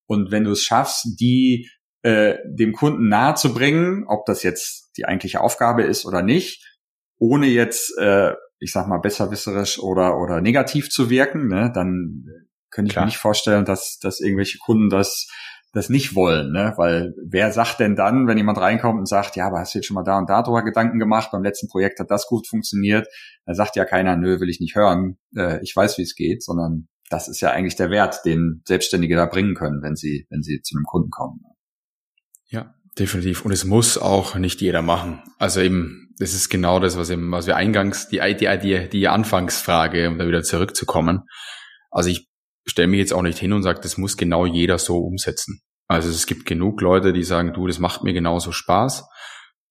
Und wenn du es schaffst, die äh, dem Kunden nahe zu bringen, ob das jetzt die eigentliche Aufgabe ist oder nicht, ohne jetzt äh, ich sag mal, besserwisserisch oder, oder negativ zu wirken, ne, dann könnte ich Klar. mir nicht vorstellen, dass, dass irgendwelche Kunden das, das nicht wollen, ne? Weil wer sagt denn dann, wenn jemand reinkommt und sagt, ja, aber hast du jetzt schon mal da und da drüber Gedanken gemacht, beim letzten Projekt hat das gut funktioniert, da sagt ja keiner, nö, will ich nicht hören, äh, ich weiß, wie es geht, sondern das ist ja eigentlich der Wert, den Selbstständige da bringen können, wenn sie, wenn sie zu einem Kunden kommen. Ja, definitiv. Und es muss auch nicht jeder machen. Also eben, das ist genau das, was, eben, was wir eingangs, die, die, die, die Anfangsfrage, um da wieder zurückzukommen. Also ich stelle mich jetzt auch nicht hin und sage, das muss genau jeder so umsetzen. Also es gibt genug Leute, die sagen, du, das macht mir genauso Spaß.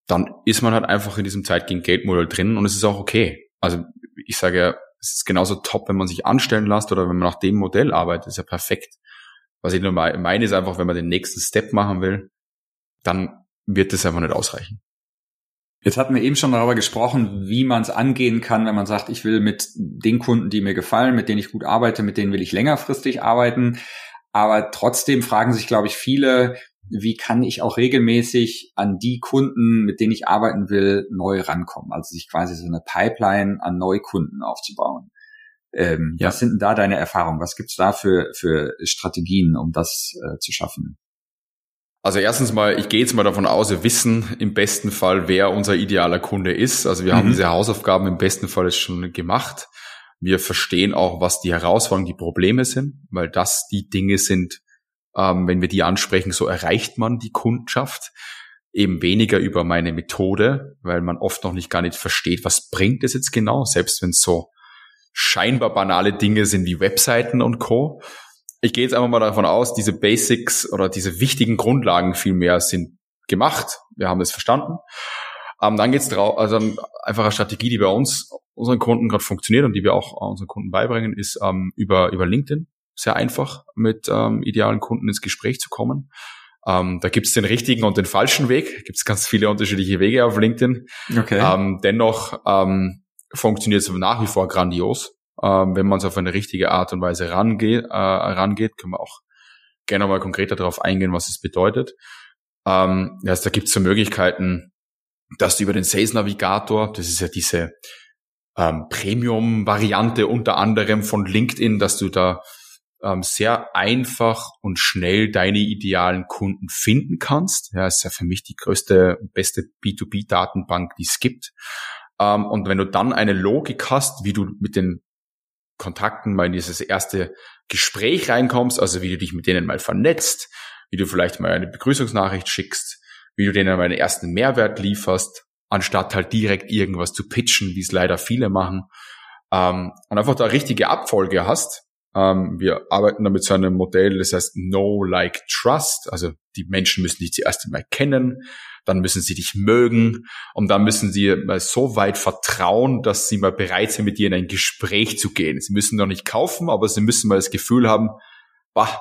Dann ist man halt einfach in diesem Zeit gegen Geldmodell drin und es ist auch okay. Also ich sage ja, es ist genauso top, wenn man sich anstellen lässt oder wenn man nach dem Modell arbeitet, ist ja perfekt. Was ich nur meine, ist einfach, wenn man den nächsten Step machen will, dann wird das einfach nicht ausreichen. Jetzt hatten wir eben schon darüber gesprochen, wie man es angehen kann, wenn man sagt, ich will mit den Kunden, die mir gefallen, mit denen ich gut arbeite, mit denen will ich längerfristig arbeiten. Aber trotzdem fragen sich, glaube ich, viele, wie kann ich auch regelmäßig an die Kunden, mit denen ich arbeiten will, neu rankommen? Also sich quasi so eine Pipeline an Neukunden aufzubauen. Ähm, ja. Was sind denn da deine Erfahrungen? Was gibt's da für, für Strategien, um das äh, zu schaffen? Also erstens mal, ich gehe jetzt mal davon aus, wir wissen im besten Fall, wer unser idealer Kunde ist. Also wir mhm. haben diese Hausaufgaben im besten Fall jetzt schon gemacht. Wir verstehen auch, was die Herausforderungen, die Probleme sind, weil das die Dinge sind, ähm, wenn wir die ansprechen, so erreicht man die Kundschaft. Eben weniger über meine Methode, weil man oft noch nicht gar nicht versteht, was bringt es jetzt genau, selbst wenn es so scheinbar banale Dinge sind wie Webseiten und Co ich gehe jetzt einfach mal davon aus, diese Basics oder diese wichtigen Grundlagen vielmehr sind gemacht. Wir haben es verstanden. Ähm, dann geht's drauf, also einfach eine Strategie, die bei uns, unseren Kunden gerade funktioniert und die wir auch unseren Kunden beibringen, ist ähm, über, über LinkedIn. Sehr einfach, mit ähm, idealen Kunden ins Gespräch zu kommen. Ähm, da gibt's den richtigen und den falschen Weg. Gibt's ganz viele unterschiedliche Wege auf LinkedIn. Okay. Ähm, dennoch ähm, funktioniert es nach wie vor grandios. Ähm, wenn man es auf eine richtige Art und Weise rangeht, äh, rangeht, können wir auch gerne mal konkreter darauf eingehen, was es bedeutet. Ähm, also da gibt es so Möglichkeiten, dass du über den Sales Navigator, das ist ja diese ähm, Premium-Variante unter anderem von LinkedIn, dass du da ähm, sehr einfach und schnell deine idealen Kunden finden kannst. Ja, ist ja für mich die größte, beste B2B-Datenbank, die es gibt. Ähm, und wenn du dann eine Logik hast, wie du mit den Kontakten mal in dieses erste Gespräch reinkommst, also wie du dich mit denen mal vernetzt, wie du vielleicht mal eine Begrüßungsnachricht schickst, wie du denen mal einen ersten Mehrwert lieferst, anstatt halt direkt irgendwas zu pitchen, wie es leider viele machen. Ähm, und einfach da richtige Abfolge hast. Ähm, wir arbeiten da mit so einem Modell, das heißt Know, Like, Trust. Also die Menschen müssen dich zuerst einmal kennen dann müssen sie dich mögen und dann müssen sie mal so weit vertrauen, dass sie mal bereit sind, mit dir in ein Gespräch zu gehen. Sie müssen noch nicht kaufen, aber sie müssen mal das Gefühl haben, bah,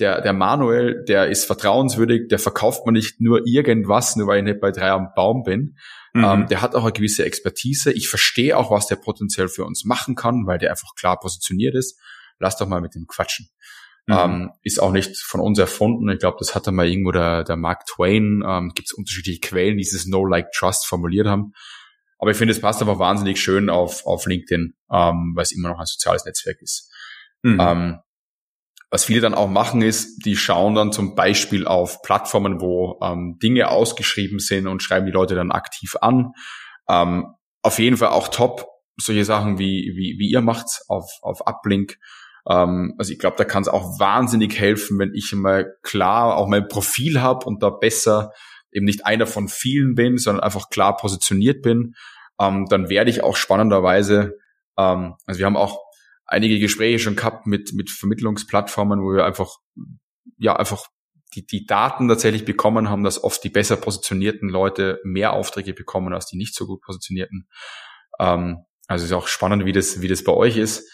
der, der Manuel, der ist vertrauenswürdig, der verkauft man nicht nur irgendwas, nur weil ich nicht bei drei am Baum bin. Mhm. Ähm, der hat auch eine gewisse Expertise. Ich verstehe auch, was der potenziell für uns machen kann, weil der einfach klar positioniert ist. Lass doch mal mit dem quatschen. Mhm. Ähm, ist auch nicht von uns erfunden. Ich glaube, das hatte mal irgendwo der, der Mark Twain. Ähm, Gibt es unterschiedliche Quellen, die dieses No Like Trust formuliert haben. Aber ich finde, es passt einfach wahnsinnig schön auf, auf LinkedIn, ähm, weil es immer noch ein soziales Netzwerk ist. Mhm. Ähm, was viele dann auch machen ist, die schauen dann zum Beispiel auf Plattformen, wo ähm, Dinge ausgeschrieben sind und schreiben die Leute dann aktiv an. Ähm, auf jeden Fall auch top solche Sachen wie wie, wie ihr macht's auf auf Uplink ähm, also ich glaube, da kann es auch wahnsinnig helfen, wenn ich mal klar auch mein Profil habe und da besser eben nicht einer von vielen bin, sondern einfach klar positioniert bin, ähm, dann werde ich auch spannenderweise, ähm, also wir haben auch einige Gespräche schon gehabt mit, mit Vermittlungsplattformen, wo wir einfach, ja, einfach die, die Daten tatsächlich bekommen haben, dass oft die besser positionierten Leute mehr Aufträge bekommen als die nicht so gut positionierten. Ähm, also ist auch spannend, wie das, wie das bei euch ist.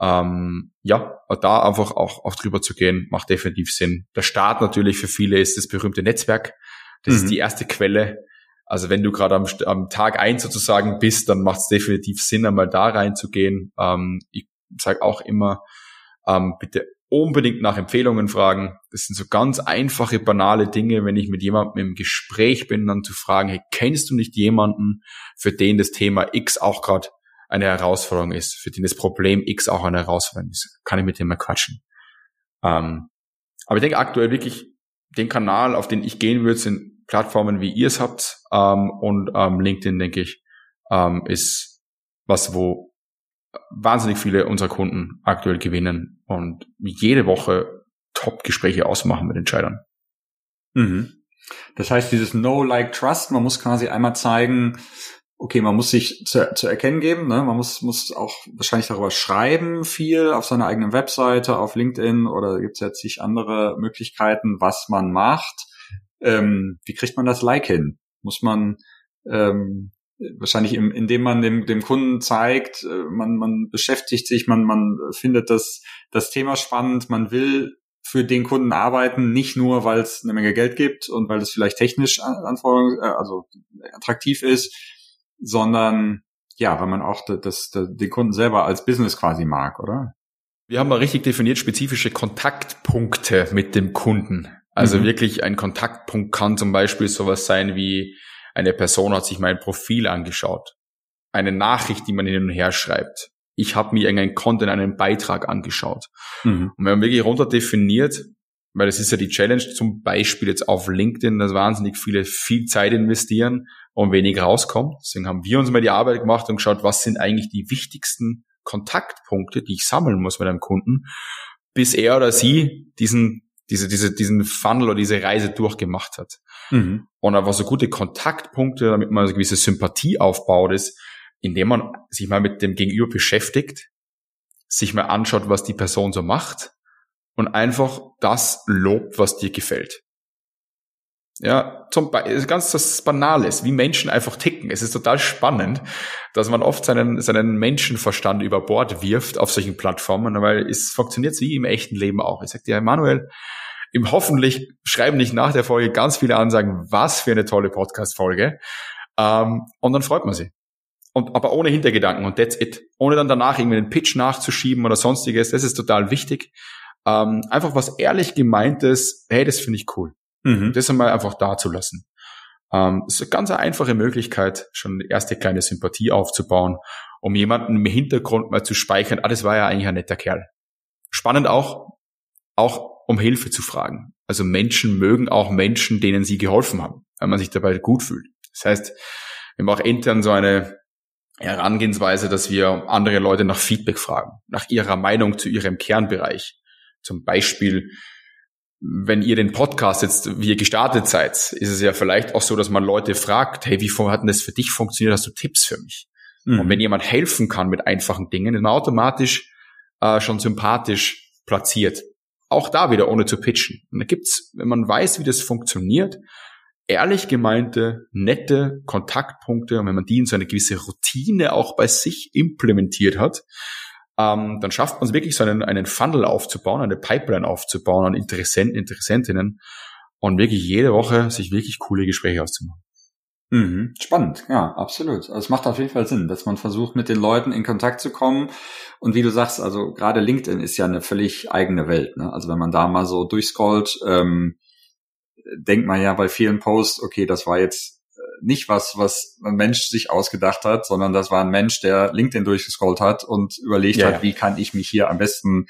Ähm, ja, da einfach auch, auch drüber zu gehen, macht definitiv Sinn. Der Start natürlich für viele ist das berühmte Netzwerk. Das mhm. ist die erste Quelle. Also wenn du gerade am, am Tag eins sozusagen bist, dann macht es definitiv Sinn, einmal da reinzugehen. Ähm, ich sage auch immer, ähm, bitte unbedingt nach Empfehlungen fragen. Das sind so ganz einfache, banale Dinge, wenn ich mit jemandem im Gespräch bin, dann zu fragen, hey, kennst du nicht jemanden, für den das Thema X auch gerade eine Herausforderung ist, für den das Problem X auch eine Herausforderung ist? Kann ich mit dem mal quatschen? Ähm, aber ich denke aktuell wirklich, den Kanal, auf den ich gehen würde, sind Plattformen, wie ihr es habt. Ähm, und ähm, LinkedIn, denke ich, ähm, ist was, wo wahnsinnig viele unserer Kunden aktuell gewinnen und jede Woche Top-Gespräche ausmachen mit Entscheidern. Mhm. Das heißt, dieses No Like Trust, man muss quasi einmal zeigen, okay, man muss sich zu, zu erkennen geben, ne? man muss, muss auch wahrscheinlich darüber schreiben, viel auf seiner eigenen Webseite, auf LinkedIn oder gibt es jetzt sich andere Möglichkeiten, was man macht. Ähm, wie kriegt man das Like hin? Muss man ähm, wahrscheinlich im, indem man dem, dem Kunden zeigt, äh, man, man beschäftigt sich, man, man findet das, das Thema spannend, man will für den Kunden arbeiten, nicht nur, weil es eine Menge Geld gibt und weil es vielleicht technisch Anforderungen, äh, also attraktiv ist, sondern ja, weil man auch das, das, den Kunden selber als Business quasi mag, oder? Wir haben mal richtig definiert spezifische Kontaktpunkte mit dem Kunden. Also mhm. wirklich ein Kontaktpunkt kann zum Beispiel sowas sein wie eine Person hat sich mein Profil angeschaut. Eine Nachricht, die man hin und her schreibt. Ich habe mir irgendeinen Content, einen Beitrag angeschaut. Mhm. Und wenn man wirklich runter definiert, weil das ist ja die Challenge, zum Beispiel jetzt auf LinkedIn, dass wahnsinnig viele viel Zeit investieren und wenig rauskommt. Deswegen haben wir uns mal die Arbeit gemacht und geschaut, was sind eigentlich die wichtigsten Kontaktpunkte, die ich sammeln muss mit einem Kunden, bis er oder sie diesen diese, diese, diesen Funnel oder diese Reise durchgemacht hat. Mhm. Und einfach so gute Kontaktpunkte, damit man eine gewisse Sympathie aufbaut, ist, indem man sich mal mit dem Gegenüber beschäftigt, sich mal anschaut, was die Person so macht und einfach das lobt, was dir gefällt. Ja, zum Beispiel, ganz das Banales, wie Menschen einfach ticken. Es ist total spannend, dass man oft seinen, seinen Menschenverstand über Bord wirft auf solchen Plattformen, weil es funktioniert wie im echten Leben auch. Ich sag dir, Manuel, im hoffentlich schreiben nicht nach der Folge ganz viele Ansagen, was für eine tolle Podcast-Folge. Ähm, und dann freut man sich. Und, aber ohne Hintergedanken und that's it. Ohne dann danach irgendwie einen Pitch nachzuschieben oder sonstiges. Das ist total wichtig. Ähm, einfach was ehrlich gemeintes, hey, das finde ich cool. Mhm. Das einmal einfach da zu lassen. Ähm, ist eine ganz einfache Möglichkeit, schon die erste kleine Sympathie aufzubauen, um jemanden im Hintergrund mal zu speichern, ah, das war ja eigentlich ein netter Kerl. Spannend auch, auch um Hilfe zu fragen. Also Menschen mögen auch Menschen, denen sie geholfen haben, weil man sich dabei gut fühlt. Das heißt, wir haben auch intern so eine Herangehensweise, dass wir andere Leute nach Feedback fragen, nach ihrer Meinung zu ihrem Kernbereich. Zum Beispiel, wenn ihr den Podcast jetzt, wie ihr gestartet seid, ist es ja vielleicht auch so, dass man Leute fragt, hey, wie hat denn das für dich funktioniert? Hast du Tipps für mich? Mhm. Und wenn jemand helfen kann mit einfachen Dingen, ist man automatisch äh, schon sympathisch platziert. Auch da wieder ohne zu pitchen. Und da gibt's, wenn man weiß, wie das funktioniert, ehrlich gemeinte, nette Kontaktpunkte. Und wenn man die in so eine gewisse Routine auch bei sich implementiert hat, ähm, dann schafft man es wirklich so einen, einen Funnel aufzubauen, eine Pipeline aufzubauen an Interessenten, Interessentinnen und wirklich jede Woche sich wirklich coole Gespräche auszumachen. Mhm. Spannend, ja, absolut. Also es macht auf jeden Fall Sinn, dass man versucht, mit den Leuten in Kontakt zu kommen. Und wie du sagst, also gerade LinkedIn ist ja eine völlig eigene Welt. Ne? Also wenn man da mal so durchscrollt, ähm, denkt man ja bei vielen Posts, okay, das war jetzt nicht was, was ein Mensch sich ausgedacht hat, sondern das war ein Mensch, der LinkedIn durchgescrollt hat und überlegt ja, hat, ja. wie kann ich mich hier am besten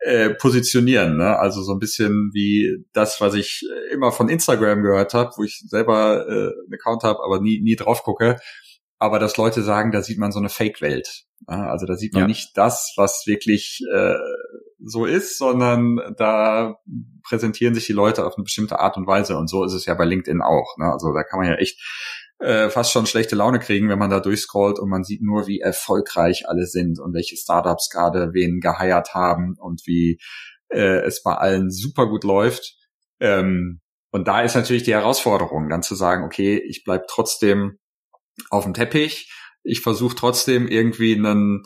äh, positionieren. Ne? Also so ein bisschen wie das, was ich immer von Instagram gehört habe, wo ich selber äh, einen Account habe, aber nie, nie drauf gucke. Aber dass Leute sagen, da sieht man so eine Fake-Welt. Also da sieht man ja. nicht das, was wirklich äh, so ist, sondern da präsentieren sich die Leute auf eine bestimmte Art und Weise. Und so ist es ja bei LinkedIn auch. Ne? Also da kann man ja echt äh, fast schon schlechte Laune kriegen, wenn man da durchscrollt und man sieht nur, wie erfolgreich alle sind und welche Startups gerade wen geheiert haben und wie äh, es bei allen super gut läuft. Ähm, und da ist natürlich die Herausforderung, dann zu sagen, okay, ich bleib trotzdem auf dem Teppich, ich versuche trotzdem irgendwie einen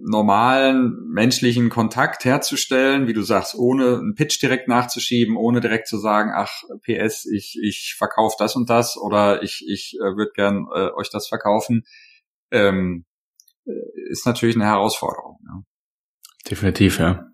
normalen menschlichen Kontakt herzustellen, wie du sagst, ohne einen Pitch direkt nachzuschieben, ohne direkt zu sagen, ach PS, ich ich verkaufe das und das oder ich ich äh, würde gern äh, euch das verkaufen, ähm, äh, ist natürlich eine Herausforderung. Ja. Definitiv, ja.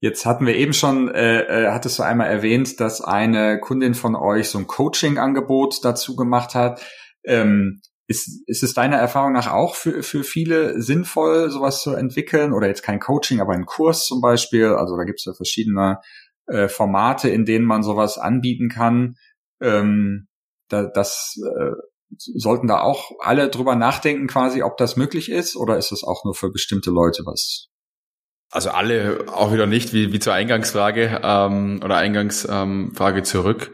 Jetzt hatten wir eben schon, äh, äh, hattest du einmal erwähnt, dass eine Kundin von euch so ein Coaching-Angebot dazu gemacht hat. Ähm, ist, ist es deiner Erfahrung nach auch für, für viele sinnvoll, sowas zu entwickeln? Oder jetzt kein Coaching, aber ein Kurs zum Beispiel? Also da gibt es ja verschiedene äh, Formate, in denen man sowas anbieten kann. Ähm, da, das äh, sollten da auch alle drüber nachdenken, quasi, ob das möglich ist, oder ist es auch nur für bestimmte Leute was? Also alle auch wieder nicht, wie, wie zur Eingangsfrage ähm, oder Eingangsfrage ähm, zurück.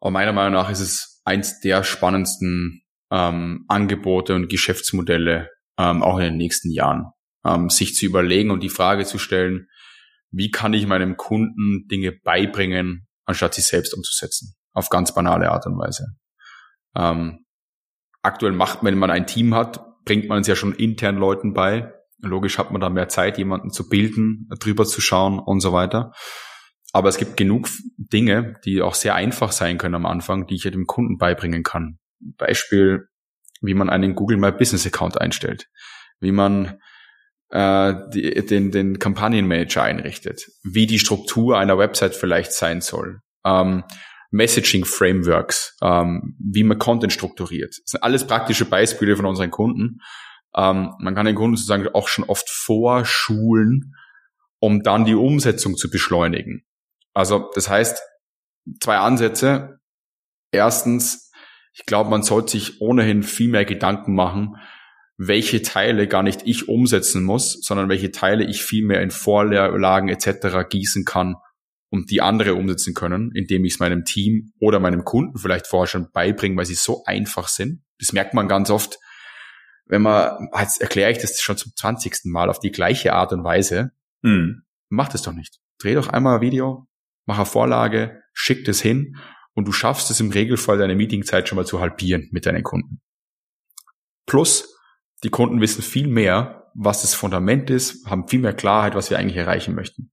Aber meiner Meinung nach ist es eins der spannendsten ähm, Angebote und Geschäftsmodelle ähm, auch in den nächsten Jahren. Ähm, sich zu überlegen und die Frage zu stellen, wie kann ich meinem Kunden Dinge beibringen, anstatt sie selbst umzusetzen. Auf ganz banale Art und Weise. Ähm, aktuell macht, wenn man ein Team hat, bringt man es ja schon intern Leuten bei. Logisch hat man da mehr Zeit, jemanden zu bilden, drüber zu schauen und so weiter. Aber es gibt genug Dinge, die auch sehr einfach sein können am Anfang, die ich ja dem Kunden beibringen kann. Beispiel, wie man einen Google My Business Account einstellt, wie man äh, die, den, den Kampagnenmanager einrichtet, wie die Struktur einer Website vielleicht sein soll, ähm, Messaging Frameworks, ähm, wie man Content strukturiert. Das sind alles praktische Beispiele von unseren Kunden. Ähm, man kann den Kunden sozusagen auch schon oft vorschulen, um dann die Umsetzung zu beschleunigen. Also das heißt, zwei Ansätze. Erstens, ich glaube, man sollte sich ohnehin viel mehr Gedanken machen, welche Teile gar nicht ich umsetzen muss, sondern welche Teile ich viel mehr in Vorlagen etc. gießen kann, um die andere umsetzen können, indem ich es meinem Team oder meinem Kunden vielleicht vorher schon beibringe, weil sie so einfach sind. Das merkt man ganz oft, wenn man, jetzt erkläre ich das schon zum 20. Mal auf die gleiche Art und Weise. Hm. Mach das doch nicht. Dreh doch einmal ein Video, mach eine Vorlage, schick das hin und du schaffst es im Regelfall, deine Meetingzeit schon mal zu halbieren mit deinen Kunden. Plus, die Kunden wissen viel mehr, was das Fundament ist, haben viel mehr Klarheit, was wir eigentlich erreichen möchten.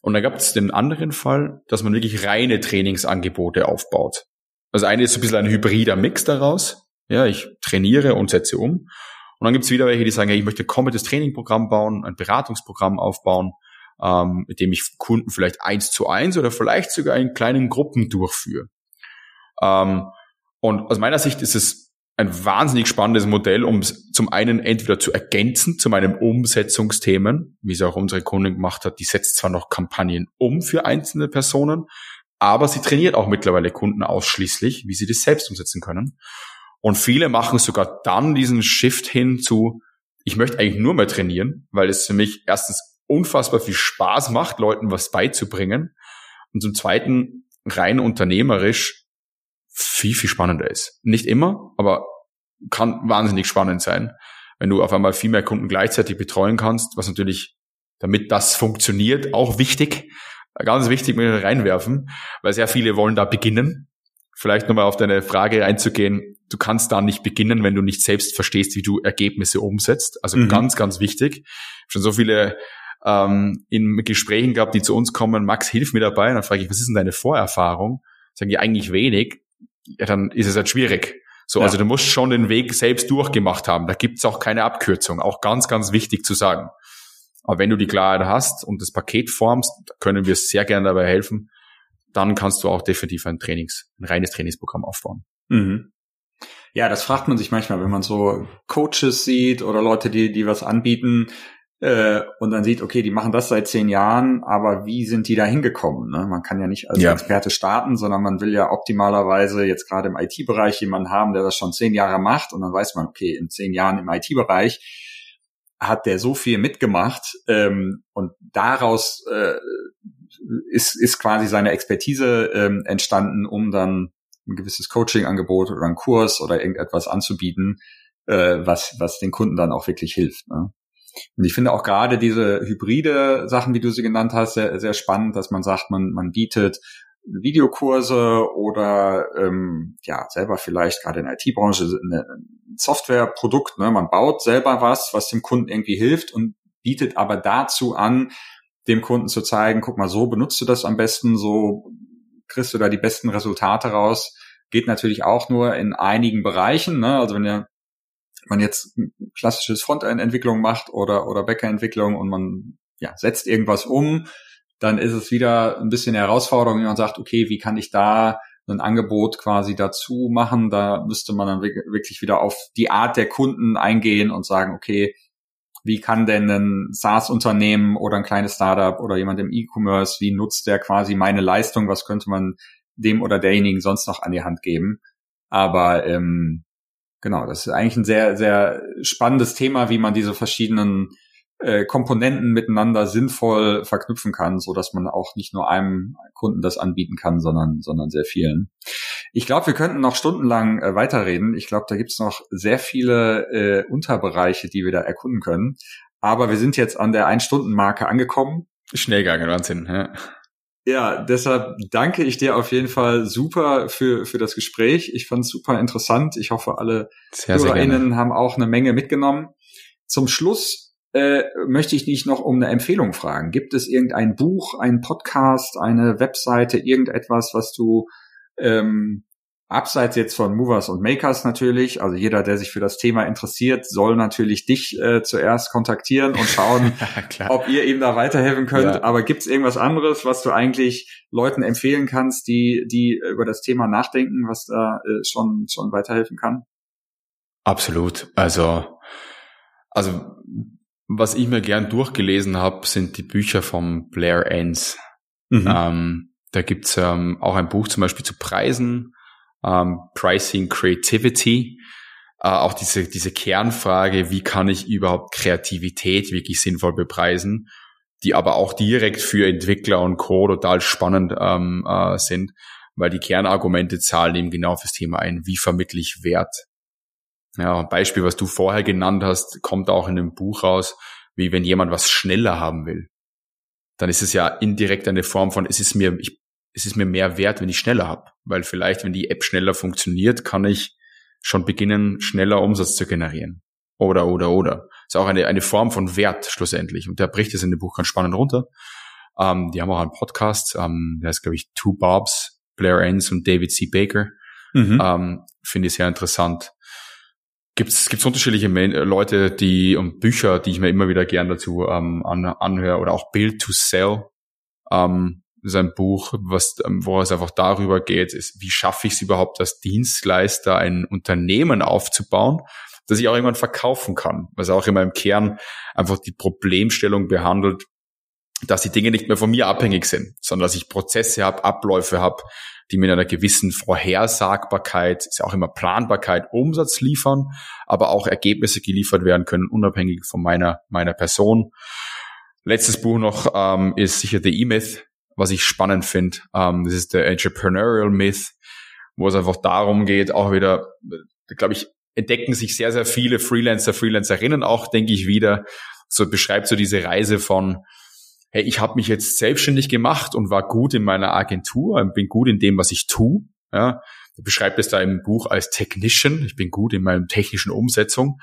Und dann gab es den anderen Fall, dass man wirklich reine Trainingsangebote aufbaut. Also eine ist so ein bisschen ein hybrider Mix daraus. Ja, ich trainiere und setze um. Und dann gibt es wieder welche, die sagen, hey, ich möchte ein komplettes Trainingprogramm bauen, ein Beratungsprogramm aufbauen ähm, mit dem ich Kunden vielleicht eins zu eins oder vielleicht sogar in kleinen Gruppen durchführe. Ähm, und aus meiner Sicht ist es ein wahnsinnig spannendes Modell, um es zum einen entweder zu ergänzen zu meinen Umsetzungsthemen, wie es auch unsere Kundin gemacht hat, die setzt zwar noch Kampagnen um für einzelne Personen, aber sie trainiert auch mittlerweile Kunden ausschließlich, wie sie das selbst umsetzen können. Und viele machen sogar dann diesen Shift hin zu, ich möchte eigentlich nur mehr trainieren, weil es für mich erstens unfassbar viel Spaß macht, Leuten was beizubringen. Und zum Zweiten rein unternehmerisch viel, viel spannender ist. Nicht immer, aber kann wahnsinnig spannend sein, wenn du auf einmal viel mehr Kunden gleichzeitig betreuen kannst, was natürlich, damit das funktioniert, auch wichtig, ganz wichtig mit reinwerfen, weil sehr viele wollen da beginnen. Vielleicht nochmal auf deine Frage einzugehen. Du kannst da nicht beginnen, wenn du nicht selbst verstehst, wie du Ergebnisse umsetzt. Also mhm. ganz, ganz wichtig. Schon so viele ähm, in Gesprächen gehabt, die zu uns kommen, Max, hilf mir dabei. Und dann frage ich, was ist denn deine Vorerfahrung? Sagen die eigentlich wenig. Ja, dann ist es halt schwierig. So, ja. also du musst schon den Weg selbst durchgemacht haben. Da gibt's auch keine Abkürzung. Auch ganz, ganz wichtig zu sagen. Aber wenn du die Klarheit hast und das Paket formst, können wir sehr gerne dabei helfen. Dann kannst du auch definitiv ein Trainings, ein reines Trainingsprogramm aufbauen. Mhm. Ja, das fragt man sich manchmal, wenn man so Coaches sieht oder Leute, die, die was anbieten äh, und dann sieht, okay, die machen das seit zehn Jahren, aber wie sind die da hingekommen? Ne? Man kann ja nicht als ja. Experte starten, sondern man will ja optimalerweise jetzt gerade im IT-Bereich jemanden haben, der das schon zehn Jahre macht und dann weiß man, okay, in zehn Jahren im IT-Bereich hat der so viel mitgemacht ähm, und daraus äh, ist, ist quasi seine Expertise ähm, entstanden, um dann ein gewisses Coaching-Angebot oder einen Kurs oder irgendetwas anzubieten, äh, was, was den Kunden dann auch wirklich hilft. Ne? Und ich finde auch gerade diese hybride Sachen, wie du sie genannt hast, sehr, sehr spannend, dass man sagt, man, man bietet Videokurse oder ähm, ja selber vielleicht gerade in der IT-Branche ein Softwareprodukt. Ne? Man baut selber was, was dem Kunden irgendwie hilft und bietet aber dazu an, dem Kunden zu zeigen, guck mal, so benutzt du das am besten, so kriegst du da die besten Resultate raus. Geht natürlich auch nur in einigen Bereichen. Ne? Also wenn ihr man jetzt klassisches Frontend-Entwicklung macht oder, oder Backend-Entwicklung und man ja, setzt irgendwas um, dann ist es wieder ein bisschen eine Herausforderung, wenn man sagt, okay, wie kann ich da ein Angebot quasi dazu machen? Da müsste man dann wirklich wieder auf die Art der Kunden eingehen und sagen, okay, wie kann denn ein SaaS-Unternehmen oder ein kleines Startup oder jemand im E-Commerce, wie nutzt der quasi meine Leistung? Was könnte man dem oder derjenigen sonst noch an die Hand geben? Aber ähm, genau, das ist eigentlich ein sehr, sehr spannendes Thema, wie man diese verschiedenen äh, Komponenten miteinander sinnvoll verknüpfen kann, so dass man auch nicht nur einem Kunden das anbieten kann, sondern sondern sehr vielen. Ich glaube, wir könnten noch stundenlang äh, weiterreden. Ich glaube, da gibt's noch sehr viele äh, Unterbereiche, die wir da erkunden können. Aber wir sind jetzt an der Ein-Stunden-Marke angekommen. Schnell gegangen, Wahnsinn. Ja. Ja, deshalb danke ich dir auf jeden Fall super für, für das Gespräch. Ich fand es super interessant. Ich hoffe, alle sehr, HörerInnen sehr haben auch eine Menge mitgenommen. Zum Schluss äh, möchte ich dich noch um eine Empfehlung fragen. Gibt es irgendein Buch, einen Podcast, eine Webseite, irgendetwas, was du ähm, abseits jetzt von Movers und Makers natürlich, also jeder, der sich für das Thema interessiert, soll natürlich dich äh, zuerst kontaktieren und schauen, ob ihr ihm da weiterhelfen könnt. Ja. Aber gibt es irgendwas anderes, was du eigentlich Leuten empfehlen kannst, die, die über das Thema nachdenken, was da äh, schon, schon weiterhelfen kann? Absolut. Also, also was ich mir gern durchgelesen habe, sind die Bücher von Blair Enns. Mhm. Ähm, da gibt's ähm, auch ein Buch zum Beispiel zu Preisen, ähm, Pricing Creativity. Äh, auch diese, diese Kernfrage, wie kann ich überhaupt Kreativität wirklich sinnvoll bepreisen, die aber auch direkt für Entwickler und Co. total spannend ähm, äh, sind, weil die Kernargumente zahlen eben genau fürs Thema ein, wie vermittle ich Wert ja, ein Beispiel, was du vorher genannt hast, kommt auch in dem Buch raus, wie wenn jemand was schneller haben will. Dann ist es ja indirekt eine Form von, es ist mir, ich, es ist mir mehr wert, wenn ich schneller habe. Weil vielleicht, wenn die App schneller funktioniert, kann ich schon beginnen, schneller Umsatz zu generieren. Oder, oder, oder. ist auch eine, eine Form von Wert schlussendlich. Und der bricht es in dem Buch ganz spannend runter. Ähm, die haben auch einen Podcast, ähm, der ist, glaube ich, Two Bobs, Blair Enns und David C. Baker. Mhm. Ähm, Finde ich sehr interessant gibt es unterschiedliche Leute, die und Bücher, die ich mir immer wieder gern dazu ähm, an, anhöre oder auch Build to Sell. Ähm, ein Buch, was, ähm, wo es einfach darüber geht, ist, wie schaffe ich es überhaupt als Dienstleister, ein Unternehmen aufzubauen, das ich auch irgendwann verkaufen kann. Was auch immer im Kern einfach die Problemstellung behandelt, dass die Dinge nicht mehr von mir abhängig sind, sondern dass ich Prozesse habe, Abläufe habe, die mit einer gewissen Vorhersagbarkeit, ist ja auch immer Planbarkeit, Umsatz liefern, aber auch Ergebnisse geliefert werden können, unabhängig von meiner, meiner Person. Letztes Buch noch ähm, ist sicher The E-Myth, was ich spannend finde. Ähm, das ist der Entrepreneurial Myth, wo es einfach darum geht, auch wieder, glaube ich, entdecken sich sehr, sehr viele Freelancer, Freelancerinnen auch, denke ich wieder. So beschreibt so diese Reise von hey, ich habe mich jetzt selbstständig gemacht und war gut in meiner Agentur und bin gut in dem, was ich tue. Ja, beschreibt es da im Buch als Technician. Ich bin gut in meiner technischen Umsetzung.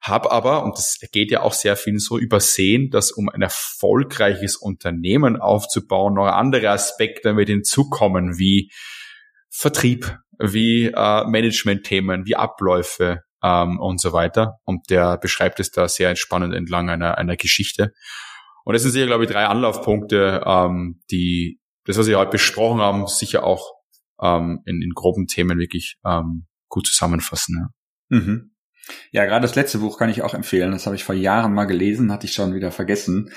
Hab aber, und das geht ja auch sehr viel so, übersehen, dass um ein erfolgreiches Unternehmen aufzubauen, noch andere Aspekte mit hinzukommen, wie Vertrieb, wie äh, Management-Themen, wie Abläufe ähm, und so weiter. Und der beschreibt es da sehr entspannend entlang einer, einer Geschichte. Und das sind sicher, glaube ich, drei Anlaufpunkte, ähm, die das, was wir heute besprochen haben, sicher auch ähm, in, in groben Themen wirklich ähm, gut zusammenfassen. Ja. Mhm. Ja, gerade das letzte Buch kann ich auch empfehlen. Das habe ich vor Jahren mal gelesen, hatte ich schon wieder vergessen.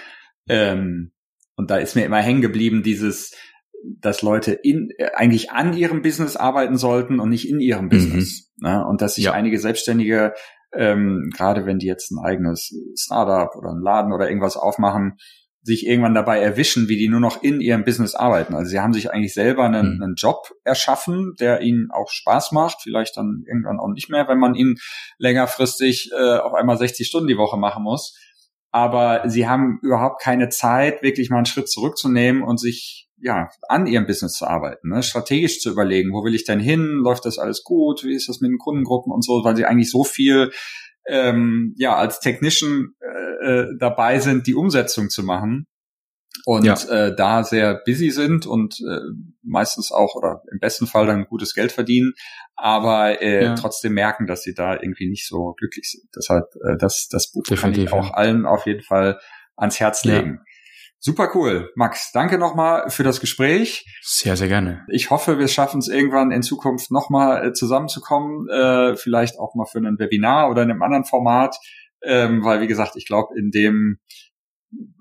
Ähm, und da ist mir immer hängen geblieben, dieses, dass Leute in, äh, eigentlich an ihrem Business arbeiten sollten und nicht in ihrem mhm. Business. Ne? Und dass sich ja. einige Selbstständige ähm, gerade wenn die jetzt ein eigenes Startup oder ein Laden oder irgendwas aufmachen, sich irgendwann dabei erwischen, wie die nur noch in ihrem Business arbeiten. Also sie haben sich eigentlich selber einen, mhm. einen, Job erschaffen, der ihnen auch Spaß macht, vielleicht dann irgendwann auch nicht mehr, wenn man ihn längerfristig äh, auf einmal 60 Stunden die Woche machen muss. Aber sie haben überhaupt keine Zeit, wirklich mal einen Schritt zurückzunehmen und sich ja an ihrem Business zu arbeiten, ne? strategisch zu überlegen, wo will ich denn hin, läuft das alles gut, wie ist das mit den Kundengruppen und so, weil sie eigentlich so viel ähm, ja als Technician äh, äh, dabei sind, die Umsetzung zu machen und ja. äh, da sehr busy sind und äh, meistens auch oder im besten Fall dann gutes Geld verdienen, aber äh, ja. trotzdem merken, dass sie da irgendwie nicht so glücklich sind. Deshalb äh, das das Buch Definitiv, kann ich auch allen auf jeden Fall ans Herz legen. Super cool. Max, danke nochmal für das Gespräch. Sehr, sehr gerne. Ich hoffe, wir schaffen es irgendwann in Zukunft nochmal äh, zusammenzukommen, äh, vielleicht auch mal für ein Webinar oder in einem anderen Format, ähm, weil wie gesagt, ich glaube, in dem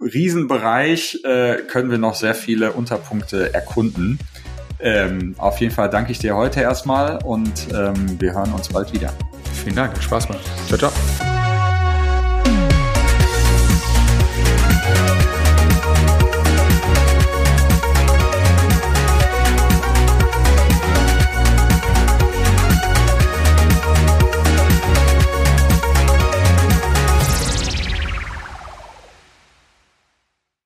Riesenbereich äh, können wir noch sehr viele Unterpunkte erkunden. Ähm, auf jeden Fall danke ich dir heute erstmal und ähm, wir hören uns bald wieder. Vielen Dank, Spaß gemacht. Ciao, ciao.